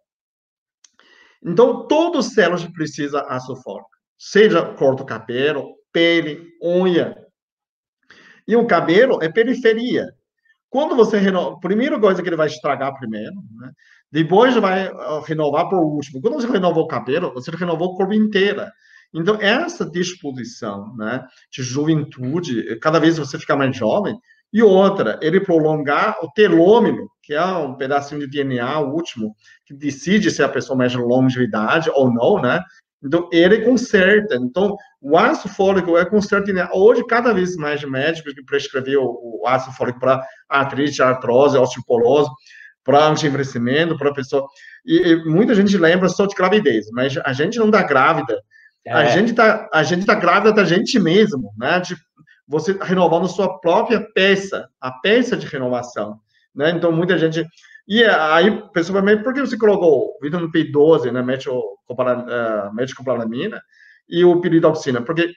Então, células precisam de ácido fólico. Seja corta o cabelo, pele, unha. E o cabelo é periferia. Quando você renova, primeira coisa que ele vai estragar primeiro, né? depois vai renovar por último. Quando você renovou o cabelo, você renovou o corpo inteiro. Então, essa disposição né, de juventude, cada vez você fica mais jovem, e outra, ele prolongar o telômero, que é um pedacinho de DNA, o último, que decide se a pessoa mais longevidade ou não, né? Então, ele conserta. Então, o ácido fólico é conserta. Hoje, cada vez mais médicos que prescrevem o, o ácido fólico para artrite, artrose, osteoporose, para anti-envelhecimento, para a pessoa. E, e, muita gente lembra só de gravidez, mas a gente não está grávida. É. A gente está a gente tá grávida da gente mesmo, né? De você renovando sua própria peça, a peça de renovação, né? Então, muita gente... E aí, principalmente, por que você colocou vitamina B12, né, meticoplalamina, uh, e o piridoxina? Porque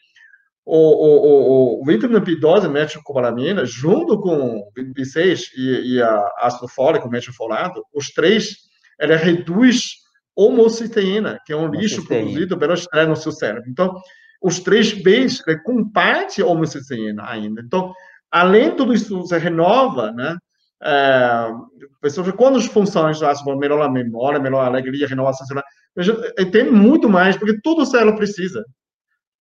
o, o, o, o vitamina B12, meticoplalamina, junto com o B6 e, e a ácido fólico, metilfolato, os três, ela reduz homocisteína, que é um lixo produzido pelo estresse no seu cérebro. Então, os três Bs né, a homocisteína ainda. Então, além de tudo isso, você renova, né? É, pessoas, quando funções do ácido melhor a memória, melhor a alegria, renovação celular, tem muito mais, porque toda célula precisa.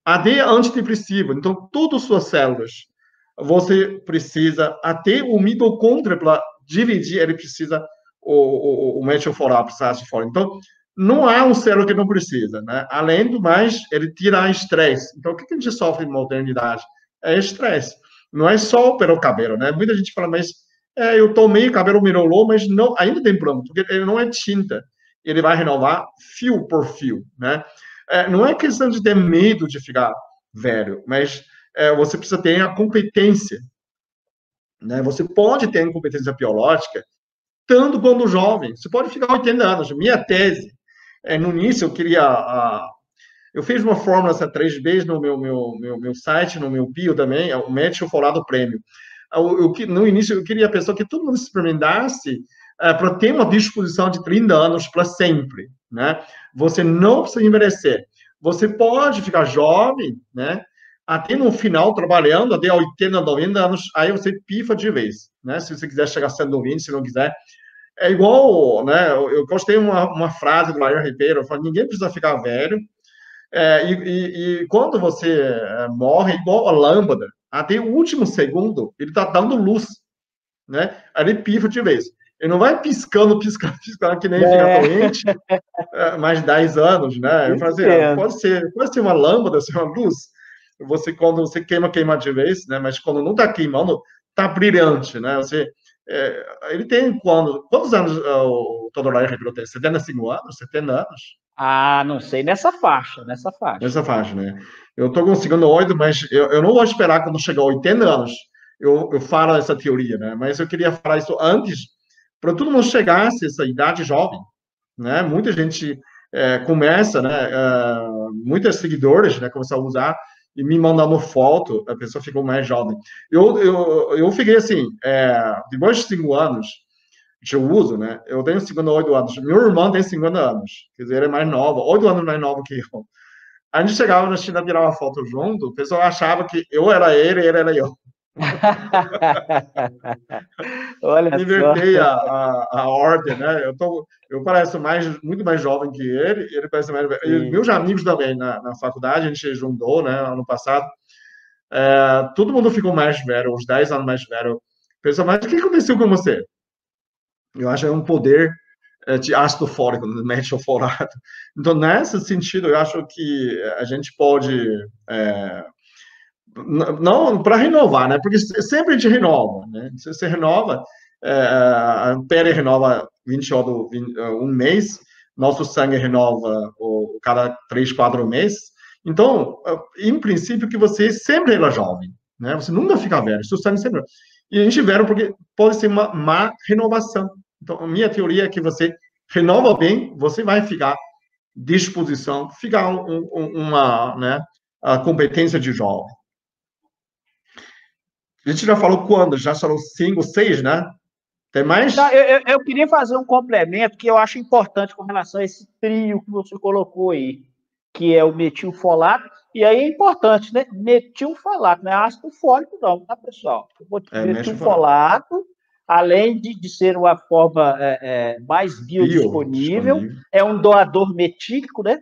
Até antidepressivo, então, todas as suas células, você precisa, até o mitocôndria, para dividir, ele precisa o, o, o ácido fora. Então, não há um cérebro que não precisa, né? Além do mais, ele tira estresse. Então, o que a gente sofre em modernidade? É estresse. Não é só pelo cabelo, né? Muita gente fala, mas é, eu tomei, cabelo me rolou, mas não, ainda tem problema, porque ele não é tinta. Ele vai renovar fio por fio, né? É, não é questão de ter medo de ficar velho, mas é, você precisa ter a competência. Né? Você pode ter competência biológica tanto quando jovem. Você pode ficar 80 anos. Minha tese é, no início eu queria. A, eu fiz uma fórmula essa 3B no meu, meu, meu, meu site, no meu bio também, é o Médio Folado Prêmio. No início eu queria a pessoa que todo mundo experimentasse é, para ter uma disposição de 30 anos para sempre, né? Você não precisa envelhecer. Você pode ficar jovem, né? Até no final, trabalhando até 80, 90 anos, aí você pifa de vez, né? Se você quiser chegar a 120, se não quiser, é igual, né? Eu gostei uma, uma frase do Lair Ribeiro, fala, ninguém precisa ficar velho. É, e, e, e, quando você é, morre, igual a lâmpada, até o último segundo, ele está dando luz, né? Aí ele pifa de vez. Ele não vai piscando, piscando, piscando, que nem é. fica doente, é, mais de 10 anos, né? Eu falei assim, pode ser, pode ser uma lâmpada, ser uma luz. Você, quando você queima, queima de vez, né? Mas quando não está queimando, está brilhante, né? Você, é, ele tem quando, quantos anos uh, o Todorai Ribeiro tem? 75 anos? 70 anos? Ah, não sei, nessa faixa, nessa faixa. Nessa faixa, né? Eu estou conseguindo oito, mas eu, eu não vou esperar quando chegar a 80 anos eu, eu falo essa teoria, né? Mas eu queria falar isso antes, para todo mundo chegasse essa idade jovem, né? Muita gente é, começa, né? É, muitos seguidores, né? Começam a usar e me mandando foto, a pessoa ficou mais jovem. Eu, eu, eu fiquei assim, é, depois de cinco anos de uso, né? Eu tenho 58 anos, meu irmão tem 50 anos, quer dizer, ele é mais novo, oito anos mais novo que eu. A gente chegava na China, tirava foto junto, o pessoal achava que eu era ele, ele era eu. Olha Invertei a, a, a, ordem, né? Eu, tô, eu pareço mais, muito mais jovem que ele, ele parece mais. E meus amigos também na, na faculdade, a gente juntou, né, ano passado. É, todo mundo ficou mais velho, uns 10 anos mais velho. Pessoal, mas o que aconteceu com você? Eu acho que é um poder é, de ácido fólico, metilfolato. Então, nesse sentido, eu acho que a gente pode. É, não para renovar, né? Porque sempre a gente renova, né? Você, você renova, é, a pele renova 20 ou 20, um mês, nosso sangue renova o, cada 3, 4 meses. Então, em princípio, que você sempre é jovem, né? Você nunca fica velho, seu sangue sempre. E a gente vê porque pode ser uma má renovação. Então, a minha teoria é que você renova bem, você vai ficar disposição, ficar um, um, uma né, a competência de jovem. A gente já falou quando? Já falou cinco, seis, né? Tem mais? Tá, eu, eu, queria fazer um complemento que eu acho importante com relação a esse trio que você colocou aí, que é o metilfolato, e aí é importante, né? Metilfolato, não é ácido fólico, não, tá, pessoal? É, metilfolato, além de, de ser uma forma é, é, mais biodisponível, Bio, é um doador metílico, né?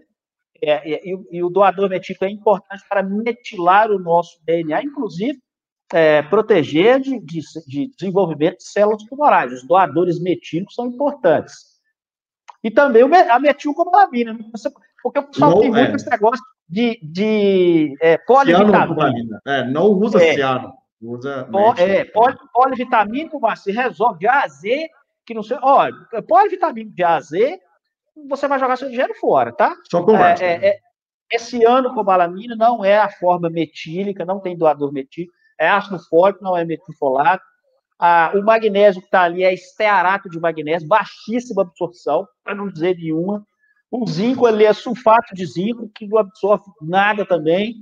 É, é, e, e, o doador metílico é importante para metilar o nosso DNA, inclusive é, proteger de, de, de, desenvolvimento de células tumorais. Os doadores metílicos são importantes. E também a metilcobalamina, né? porque o pessoal não, tem muito é. esse negócio de, de é, polivitamina. É, não usa é, ciano, usa é, poli, polivitamina, você resolve de A a Z, que não sei, olha, polivitamina de A a Z, você vai jogar seu dinheiro fora, tá? Só com é, é, é, Esse ano com balamina não é a forma metílica, não tem doador metílico é ácido fólico, não é metilfolato. Ah, o magnésio que está ali é estearato de magnésio, baixíssima absorção, para não dizer nenhuma. O zinco ali é sulfato de zinco, que não absorve nada também.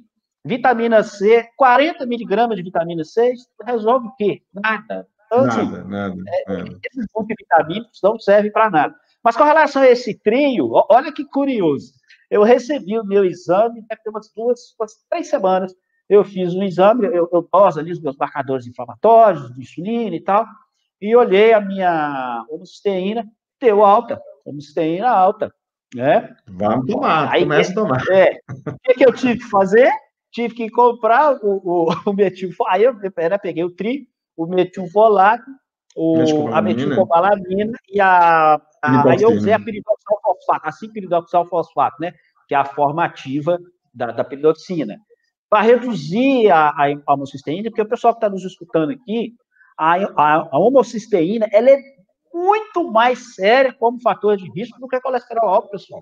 Vitamina C, 40 miligramas de vitamina C, resolve o quê? Nada. Então, assim, nada, nada, é, nada. Esses multivitamínicos não servem para nada. Mas com relação a esse trio, olha que curioso. Eu recebi o meu exame, deve ter umas duas, umas três semanas eu fiz um exame, eu, eu doso ali os meus marcadores inflamatórios, de insulina e tal, e olhei a minha homocisteína, deu alta, homocisteína alta, né? Vamos tomar, Aí, começa a tomar. É, o que, que eu tive que fazer? Tive que comprar o, o, o aí eu era, peguei o tri, o metilfolato, o, a metilcobalamina e a, a aí eu usei a piridoxal fosfato, a 5 fosfato, né? Que é a forma ativa da, da piridoxina para reduzir a, a, a homocisteína, porque o pessoal que está nos escutando aqui, a, a, a homocisteína, ela é muito mais séria como fator de risco do que a colesterol alto, pessoal.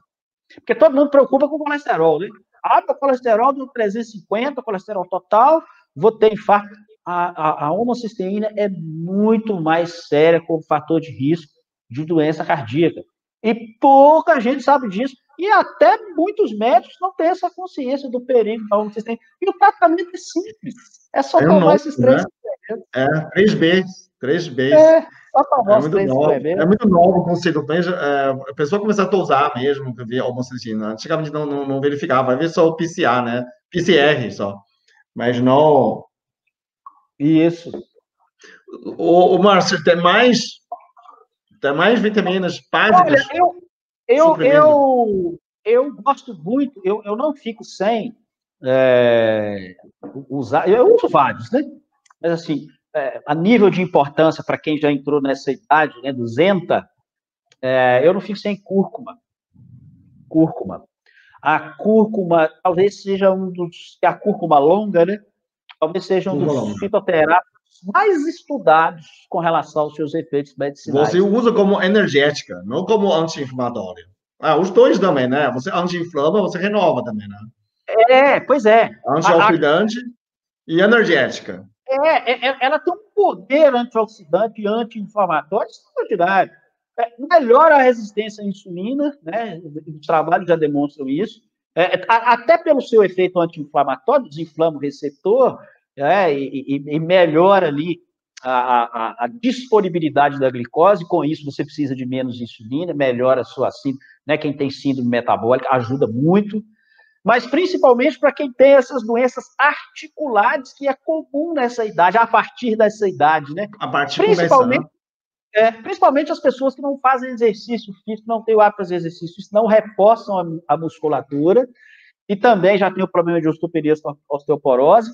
Porque todo mundo preocupa com o colesterol, né? Ah, o colesterol do 350, colesterol total, vou ter infarto. A, a, a homocisteína é muito mais séria como fator de risco de doença cardíaca. E pouca gente sabe disso. E até muitos médicos não têm essa consciência do perigo da homocisteína. E o tratamento é simples. É só é tomar novo, esses três né? É, três B. Três B. É, só tomar é os três novo, É muito novo o conceito. É, a pessoa começar a usar mesmo, que via homocisteína. Antigamente não, não, não verificava. Vai ver só o PCA, né? PCR só. Mas não... Isso. O, o Márcio, tem mais tem mais vitaminas básicas. Olha, eu, eu, eu, eu gosto muito, eu, eu não fico sem é, usar, eu uso vários, né? Mas assim, é, a nível de importância para quem já entrou nessa idade, né, 200, é, eu não fico sem cúrcuma. Cúrcuma. A cúrcuma talvez seja um dos. A cúrcuma longa, né? Talvez seja um dos fitoterápicos mais estudados com relação aos seus efeitos medicinais. Você usa como energética, não como anti-inflamatório. Ah, os dois também, né? Você anti-inflama, você renova também, né? É, pois é. Antioxidante a... e energética. É, é, é, ela tem um poder antioxidante e anti-inflamatório extraordinário. É, melhora a resistência à insulina, né? Os trabalhos já demonstram isso. É, até pelo seu efeito anti-inflamatório, desinflama o receptor, é, e, e, melhora ali a, a, a, disponibilidade da glicose, com isso você precisa de menos insulina, melhora a sua síndrome, né, quem tem síndrome metabólica ajuda muito, mas principalmente para quem tem essas doenças articulares, que é comum nessa idade, a partir dessa idade, né? A partir principalmente, é, principalmente as pessoas que não fazem exercício físico, não têm o hábito de fazer exercício físico, não reforçam a, a musculatura, e também já tem o problema de osteoporose,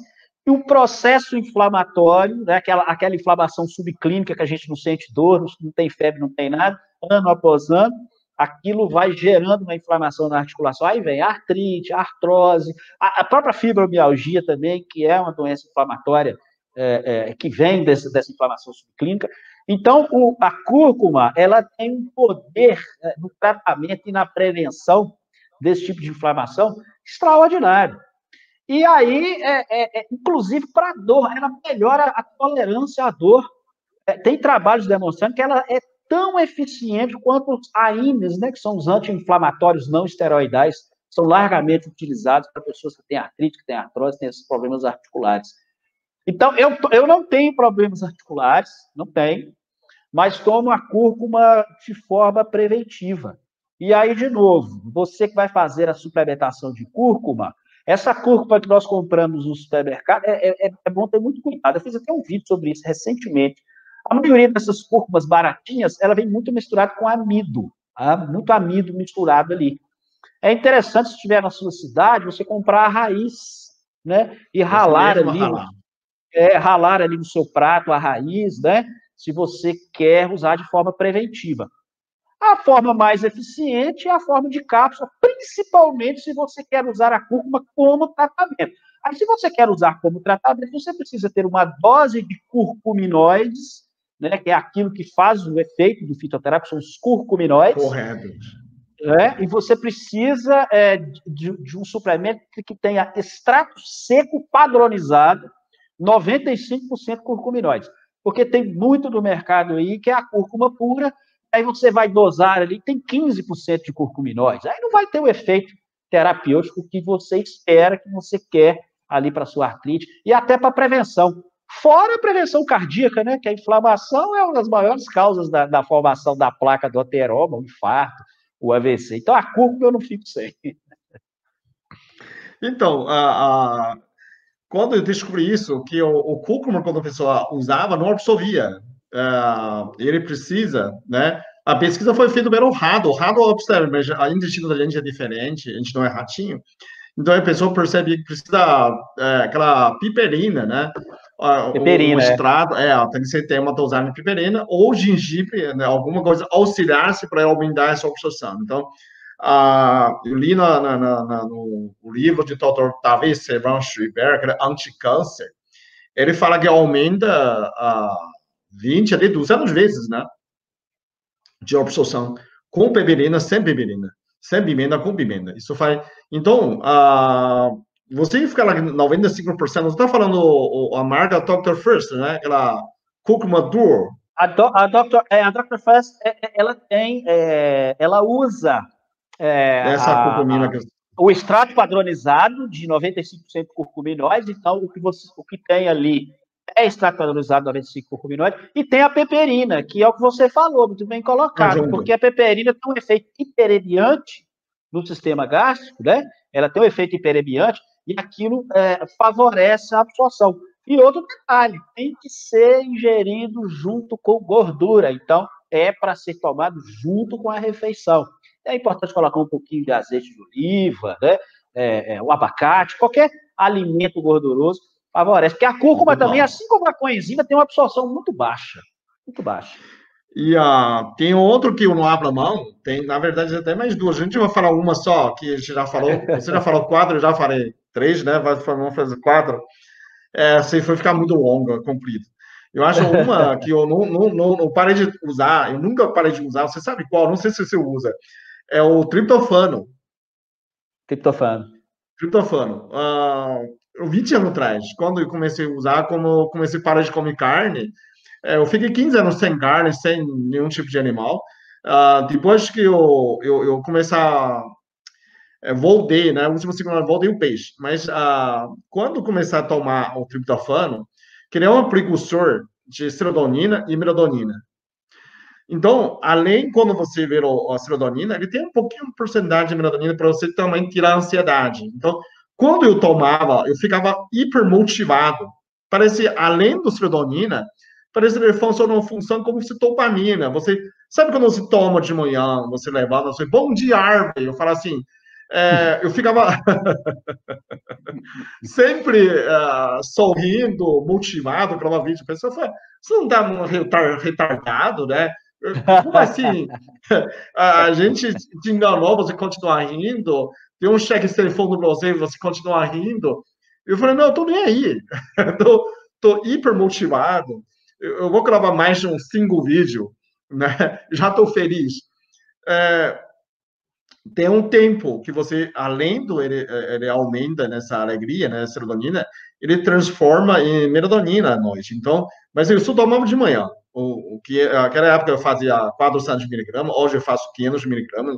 e o processo inflamatório, né, aquela, aquela inflamação subclínica que a gente não sente dor, não tem febre, não tem nada, ano após ano, aquilo vai gerando uma inflamação na articulação. Aí vem artrite, artrose, a, a própria fibromialgia também, que é uma doença inflamatória é, é, que vem desse, dessa inflamação subclínica. Então, o, a cúrcuma, ela tem um poder é, no tratamento e na prevenção desse tipo de inflamação extraordinário. E aí, é, é, é inclusive para dor, ela melhora a tolerância à dor. É, tem trabalhos demonstrando que ela é tão eficiente quanto os AINES, né, que são os anti-inflamatórios não esteroidais, são largamente utilizados para pessoas que têm artrite, que têm artrose, têm esses problemas articulares. Então, eu, eu não tenho problemas articulares, não tenho, mas tomo a cúrcuma de forma preventiva. E aí, de novo, você que vai fazer a suplementação de cúrcuma, essa cúrcuma que nós compramos no supermercado, é, é, é bom ter muito cuidado. Eu fiz até um vídeo sobre isso recentemente. A maioria dessas cúrcumas baratinhas, ela vem muito misturada com amido, tá? muito amido misturado ali. É interessante, se estiver na sua cidade, você comprar a raiz, né? E ralar ali, ralar. É, ralar ali no seu prato a raiz, né? Se você quer usar de forma preventiva. A forma mais eficiente é a forma de cápsula, principalmente se você quer usar a cúrcuma como tratamento. Aí, se você quer usar como tratamento, você precisa ter uma dose de curcuminoides, né, que é aquilo que faz o efeito do fitoterápico, são os curcuminoides. Correto. É, e você precisa é, de, de, um suplemento que, que tenha extrato seco padronizado, 95% curcuminoides. Porque tem muito do mercado aí que é a cúrcuma pura, aí você vai dosar ali, tem 15% de curcuminoides. Aí não vai ter o efeito terapêutico que você espera, que você quer ali para sua artrite, e até para prevenção. Fora a prevenção cardíaca, né? Que a inflamação é uma das maiores causas da, da formação da placa do ateroma, o infarto, o AVC. Então, a cúrcuma eu não fico sem. Então, a, a, quando eu descobri isso, que o, o cúrcuma, quando a pessoa usava, não absorvia. Uh, ele precisa, né? A pesquisa foi feita pelo rato. O rato observa, mas a intestino da gente é diferente, a gente não é ratinho. Então a pessoa percebe que precisa é, aquela piperina, né? Piperina. O, o extrato, é. é, tem que ser ter uma dosagem de piperina ou gengibre, né, alguma coisa auxiliar-se para aumentar essa absorção. Então, ah, eu li na, na, na, no livro de Dr. David Servan Schreiber, que é anti-câncer, ele fala que aumenta ah, 20 a 200 vezes, né? De absorção com piperina, sem piperina, sem pimenta, com pimenta. Isso faz. Então, ah, você fica lá 95%, você está falando a marca Dr. First, né? Aquela cúrcuma Duo. A, do, a, Dr. É, a Dr. First, é, é, ela tem, é, ela usa é, essa a, curcumina que... o extrato padronizado de 95% curcuminóide, então o que, você, o que tem ali é extrato padronizado de 95% curcuminóide, e tem a peperina, que é o que você falou, muito bem colocado, porque a peperina tem um efeito hiperebiante no sistema gástrico, né? Ela tem um efeito hiperebiante, e aquilo é, favorece a absorção. E outro detalhe, tem que ser ingerido junto com gordura, então é para ser tomado junto com a refeição. É importante colocar um pouquinho de azeite de oliva, né? É, é, o abacate, qualquer alimento gorduroso favorece. Porque a cúrcuma muito também, bom. assim como a coenzima, tem uma absorção muito baixa. Muito baixa. E uh, tem outro que eu não abro a mão, tem, na verdade, até mais duas. A gente vai falar uma só, que a gente já falou. Você já falou quatro, eu já falei três, né? Vamos fazer quatro. É, assim, foi ficar muito longa, comprido. Eu acho uma que eu não, não, não, não, parei de usar, eu nunca parei de usar, você sabe qual? Não sei se você usa. É o triptofano. Triptofano. Triptofano. Uh, 20 anos atrás, quando eu comecei a usar, como comecei a parar de comer carne, é, eu fiquei 15 anos sem carne, sem nenhum tipo de animal. Uh, depois que eu, eu, eu comecei a é, voltei, né? Última segunda voltei o peixe. Mas ah, quando começar a tomar o triptofano, que ele é um precursor de serotonina e meladonina. Então, além quando você vê a serotonina, ele tem um pouquinho de porcentagem de meladonina para você também tirar a ansiedade. Então, quando eu tomava, eu ficava hiper motivado. Parece, além do serotonina, parece que ele funciona uma função como se dopamina. Você sabe quando você toma de manhã, você levanta, você bom dia, árvore. Eu falo assim, é, eu ficava sempre uh, sorrindo, motivado para uma vídeo. A pessoa fala, você não está retardado, né? Como assim? a gente te enganou, você continua rindo, tem um cheque de telefone para você, você continua rindo. Eu falei, não, eu tô nem aí. tô, tô hiper motivado. Eu, eu, vou gravar mais de um single vídeo, né? Já tô feliz. É, tem um tempo que você, além do ele, ele aumenta nessa alegria, né, serotonina, ele transforma em melatonina à noite. Então, mas eu só tomava de manhã. O, o que aquela época eu fazia 400 miligramas, hoje eu faço 500 miligramas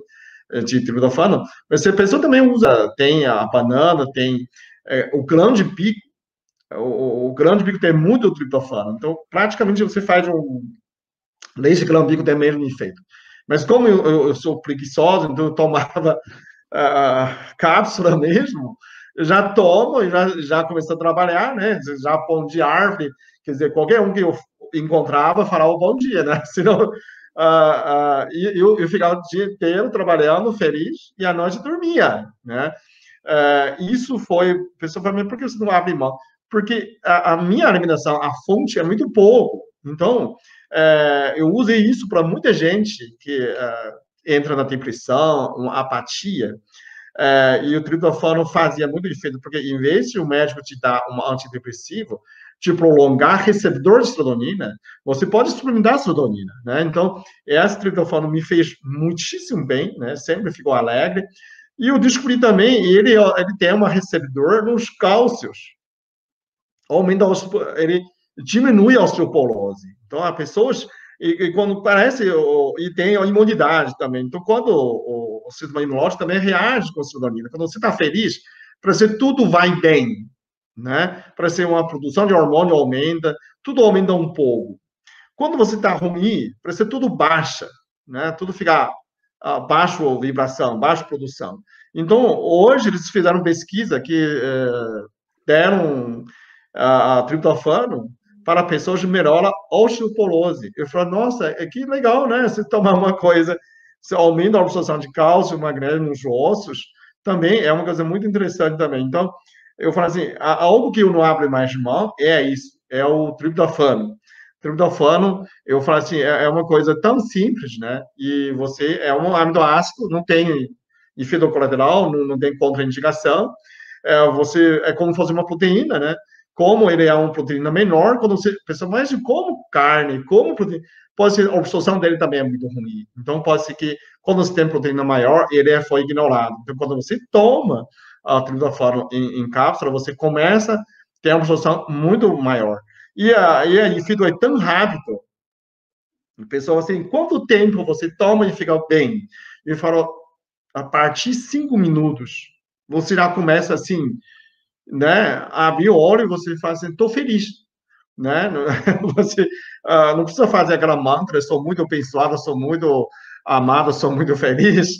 de triptofano. Mas a pessoa também usa, tem a banana, tem é, o grande pico. O, o, grande pico tem muito triptofano. Então, praticamente você faz um leite grão pico tem mesmo efeito. Mas como eu, eu, eu sou preguiçoso, então eu tomava uh, cápsula mesmo, eu já tomo, já, já comecei a trabalhar, né? Já pão de árvore, quer dizer, qualquer um que eu encontrava falava bom dia, né? Senão, uh, uh, eu, eu ficava o dia inteiro trabalhando, feliz, e à noite dormia, né? Uh, isso foi, a pessoa falou, por que você não abre mão? Porque a, a minha alimentação, a fonte é muito pouco. Então, é, eu usei isso para muita gente que é, entra na depressão, uma apatia, é, e o triptofano fazia muito efeito, porque em vez de o médico te dar um antidepressivo, te prolongar receptor de serotonina, você pode experimentar serotonina, né? Então, esse triptofano me fez muitíssimo bem, né? Sempre ficou alegre. E eu descobri também, ele, ele tem um receptor nos cálcios. Aumenta, ele diminui a osteoporose. Então, há pessoas, e, e quando parece, e tem a imunidade também. Então, quando o, o sistema imunológico também reage com a serotonina, quando você está feliz, para ser tudo vai bem, né? Para ser uma produção de hormônio aumenta, tudo aumenta um pouco. Quando você está ruim, para ser tudo baixa, né? Tudo fica uh, baixo vibração, baixa produção. Então, hoje eles fizeram pesquisa que uh, deram uh, triptofano para pessoas de melhora osteoporose. Eu falo, nossa, é que legal, né? Se tomar uma coisa, se aumenta a absorção de cálcio, magnésio nos ossos, também é uma coisa muito interessante também. Então, eu falo assim, algo que eu não abro mais de mão é isso, é o triptofano. Triptofano, eu falo assim, é, é uma coisa tão simples, né? E você é um aminoácido, não tem efeito colateral, não, não tem contraindicação. É, você é como fosse uma proteína, né? como ele é uma proteína menor, quando você pensa mais de como carne, como proteína, pode ser a absorção dele também é muito ruim. Então pode ser que quando você tem proteína maior, ele é, foi ignorado. Então quando você toma a triptofano em, em cápsula, você começa a ter uma absorção muito maior. E a, e a efeito é tão rápido. O pessoal assim, quanto tempo você toma e fica bem? Ele falou, a partir de cinco minutos, você já começa assim, né, abrir o olho e você fala assim, estou feliz, né? Você uh, não precisa fazer aquela mantra, sou muito abençoado, sou muito amado, sou muito feliz,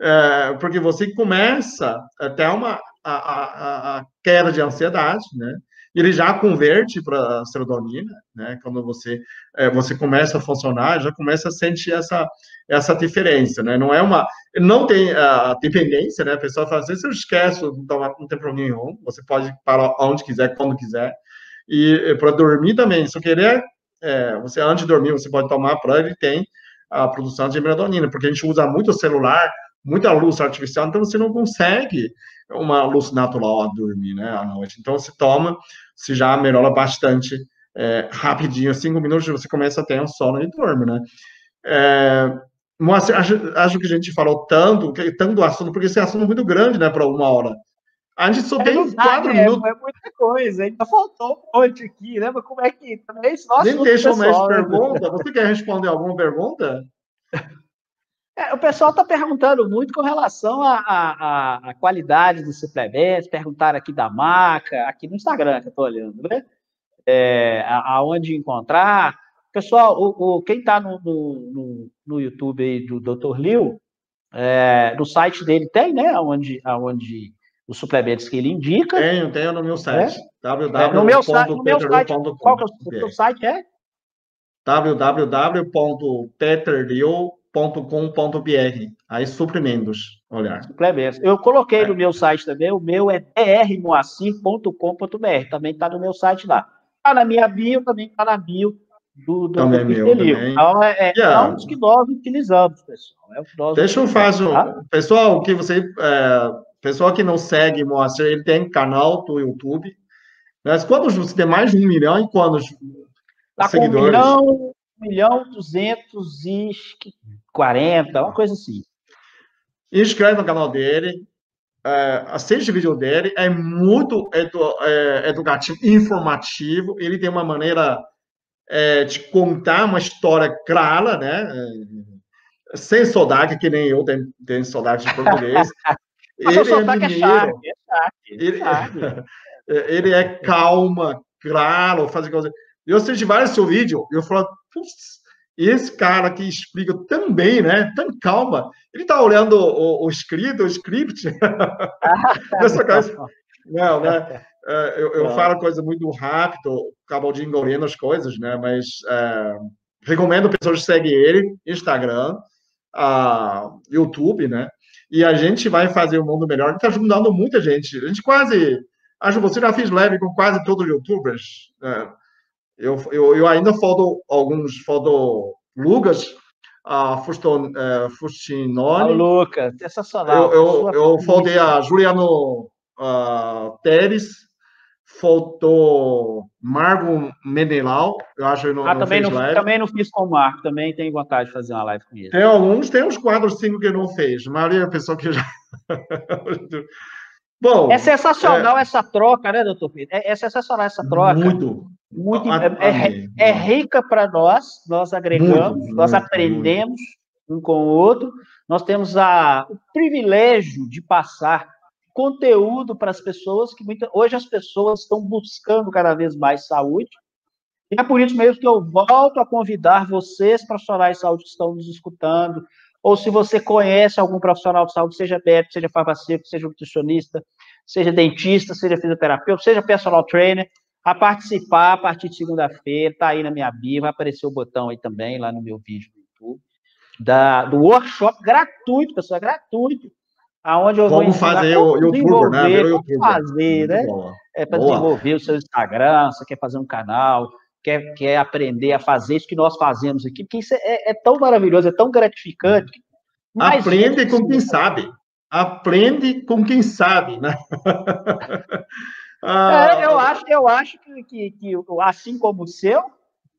é, porque você começa até uma a, a, a, queda de ansiedade, né? Ele já converte para serotonina, né? Quando você é, você começa a funcionar, já começa a sentir essa essa diferença, né? Não é uma, não tem a dependência, né? A pessoa fala assim, você esquece, então não tem problema nenhum, você pode parar onde quiser, quando quiser. E para dormir também, se querer, é, você antes de dormir, você pode tomar para ele tem a produção de melatonina, porque a gente usa muito celular, muita luz artificial, então você não consegue uma luz natural a dormir, né, à noite. Então, se toma, se já melhora bastante é, rapidinho, cinco minutos, você começa a ter um sono e dorme, né. É, Moacir, acho, acho que a gente falou tanto, tanto assunto, porque esse assunto é muito grande, né, para uma hora. A gente só é tem quatro é, minutos. É muita coisa, ainda faltou um monte aqui, né? Mas como é que também nossa, Nem deixa mais né? pergunta. Você quer responder alguma pergunta? É, o pessoal está perguntando muito com relação à qualidade dos suplementos, perguntaram aqui da marca, aqui no Instagram que eu estou olhando, né? É, aonde encontrar. Pessoal, o, o quem está no, no, no, YouTube aí do Dr. Liu, é, no site dele tem, né? Onde, onde os suplementos que ele indica. Tenho, tenho no meu site. É? www. No meu, site, no meu site. Qual que é o seu site? É? www.peterliu.com.br. Aí suprimentos, olhar. Suplementos. Eu coloquei é. no meu site também, o meu é drmoacir.com.br. Também está no meu site lá. Está na minha bio, também está na bio do, do também meu, também. Então, é, é, yeah. é um dos que nós utilizamos, pessoal. É nós Deixa eu fazer. Tá? Pessoal, que você. É, pessoal que não segue Moacir, ele tem canal do YouTube. Mas quantos você tem mais de um milhão e quantos tá seguidores? Com um milhão, um milhão duzentos e quarenta, uma coisa assim. inscreve no canal dele, é, assiste o vídeo dele, é muito edu, é, educativo, informativo, ele tem uma maneira é, de contar uma história clara, né? É, sem sotaque, que nem eu tenho, tenho sotaque de português. Mas ele o sotaque é, mineiro, é charme, ele, ele é calma, claro, faz coisa. Eu assisti vários seu vídeo e eu falo, putz, esse cara que explica tão bem, né? Tão calma. Ele está olhando o, o, escrito, o script. Nessa coisa. Não, né? É, eu, eu falo coisa muito rápido, acabo de engolindo as coisas, né? Mas é, recomendo pessoas seguem ele, Instagram, uh, YouTube, né? E a gente vai fazer o mundo melhor. Está ajudando muita gente. A gente quase. Acho que você já fez live com quase todos os youtubers. Né? Eu, eu, eu ainda falto alguns, falto Lucas, a Fuston, uh, Fustinoni. Lucas, sensacional. Eu, eu, eu faltei a Juliano uh, Teres, faltou Margo Menelau, eu acho que não, ah, não também, não, também não fiz com o Marco, também tenho vontade de fazer uma live com ele. Tem alguns, tem uns quatro, cinco que não fez, a maioria é pessoa que já... Bom, é sensacional é... essa troca, né, doutor Pedro? É, é sensacional essa troca. Muito. Muito, a, é, é, é, rica para nós, nós agregamos, muito, nós muito, aprendemos muito. um com o outro, nós temos a, o privilégio de passar conteúdo para as pessoas, que muita, hoje as pessoas estão buscando cada vez mais saúde, e é por isso mesmo que eu volto a convidar vocês, profissionais de saúde que estão nos escutando, ou se você conhece algum profissional de saúde, seja médico, seja farmacêutico, seja nutricionista, seja dentista, seja fisioterapeuta, seja personal trainer, a participar a partir de segunda-feira, está aí na minha bio, vai aparecer o botão aí também, lá no meu vídeo no YouTube, da, do workshop gratuito, pessoal, gratuito, aonde eu como vou fazer o YouTube, né? Como fazer, né? É para desenvolver o seu Instagram, você quer fazer um canal, quer, quer aprender a fazer isso que nós fazemos aqui, porque isso é, é tão maravilhoso, é tão gratificante. Aprende com quem sabe. Aprende com quem sabe, né? ah, é, eu acho, eu acho que, que, que assim como o seu,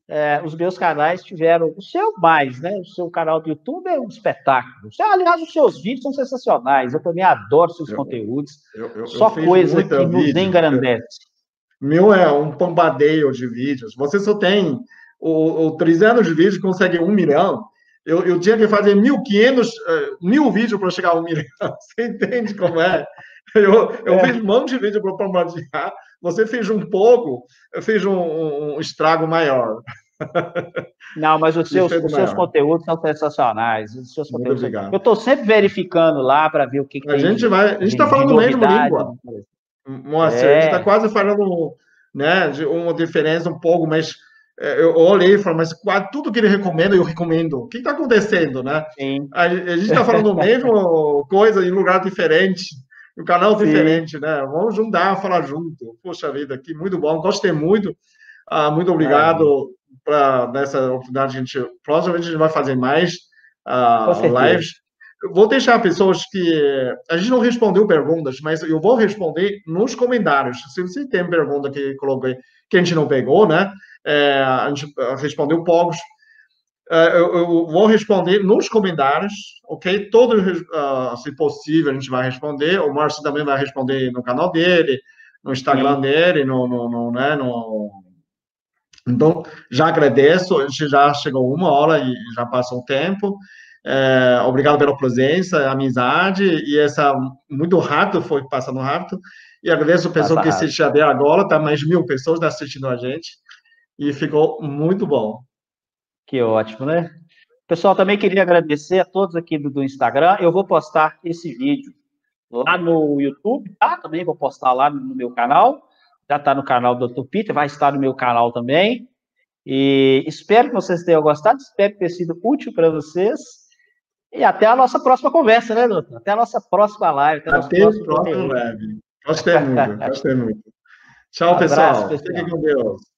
é, os meus canais tiveram o seu mais, né? O seu canal do YouTube é um espetáculo. Aliás, os seus vídeos são sensacionais. Eu também adoro seus eu, conteúdos. Eu, eu, Só coisa que vídeo. nos engrandece. Meu é um bombardeio de vídeos. Você só tem o, o 3 anos de vídeo, consegue um milhão. Eu, eu tinha que fazer 1.500, uh, eh, mil vídeos para chegar a um milhão. Você entende como é? Eu, eu é. fiz um monte de vídeo para bombardear. Você fez um pouco, eu fiz um, um estrago maior. Não, mas os seus, os seus conteúdos são sensacionais. Os seus conteúdos, eu estou sempre verificando lá para ver o que, que a gente vai. A gente está falando mesmo língua. Mostra, é. a gente está quase falando né, de uma diferença um pouco, mas é, eu olhei e falei, mas tudo que ele recomenda, eu recomendo. O que está acontecendo, né? Sim. A, a gente está falando a mesma coisa em lugar diferente, um canal Sim. diferente, né? Vamos juntar, falar junto. Poxa vida, que muito bom, gostei muito. Ah, muito obrigado é. para nessa oportunidade. A gente, provavelmente a gente vai fazer mais ah, lives vou deixar pessoas que. A gente não respondeu perguntas, mas eu vou responder nos comentários. Se você tem pergunta que coloquei que a gente não pegou, né? É, a gente respondeu poucos. É, eu, eu, vou responder nos comentários, ok? Todo, uh, se possível, a gente vai responder. O Márcio também vai responder no canal dele, no Instagram Sim. dele, no, no, no, né, no... Então, já agradeço. A gente já chegou uma hora e já passou o tempo. É, obrigado pela presença, amizade, e essa muito rápido, foi passando rápido. E agradeço a pessoa que assistiu até agora, tá mais de mil pessoas assistindo a gente, e ficou muito bom. Que ótimo, né? Pessoal, também queria agradecer a todos aqui do, do Instagram. Eu vou postar esse vídeo lá no YouTube, tá? Também vou postar lá no meu canal. Já está no canal do Dr. Peter, vai estar no meu canal também. E espero que vocês tenham gostado, espero ter sido útil para vocês. E até a nossa próxima conversa, né, doutor? Até a nossa próxima live. Até, até a próxima live. Gostei muito, gostei muito. Tchau, um abraço, pessoal. pessoal. Fiquem com Deus.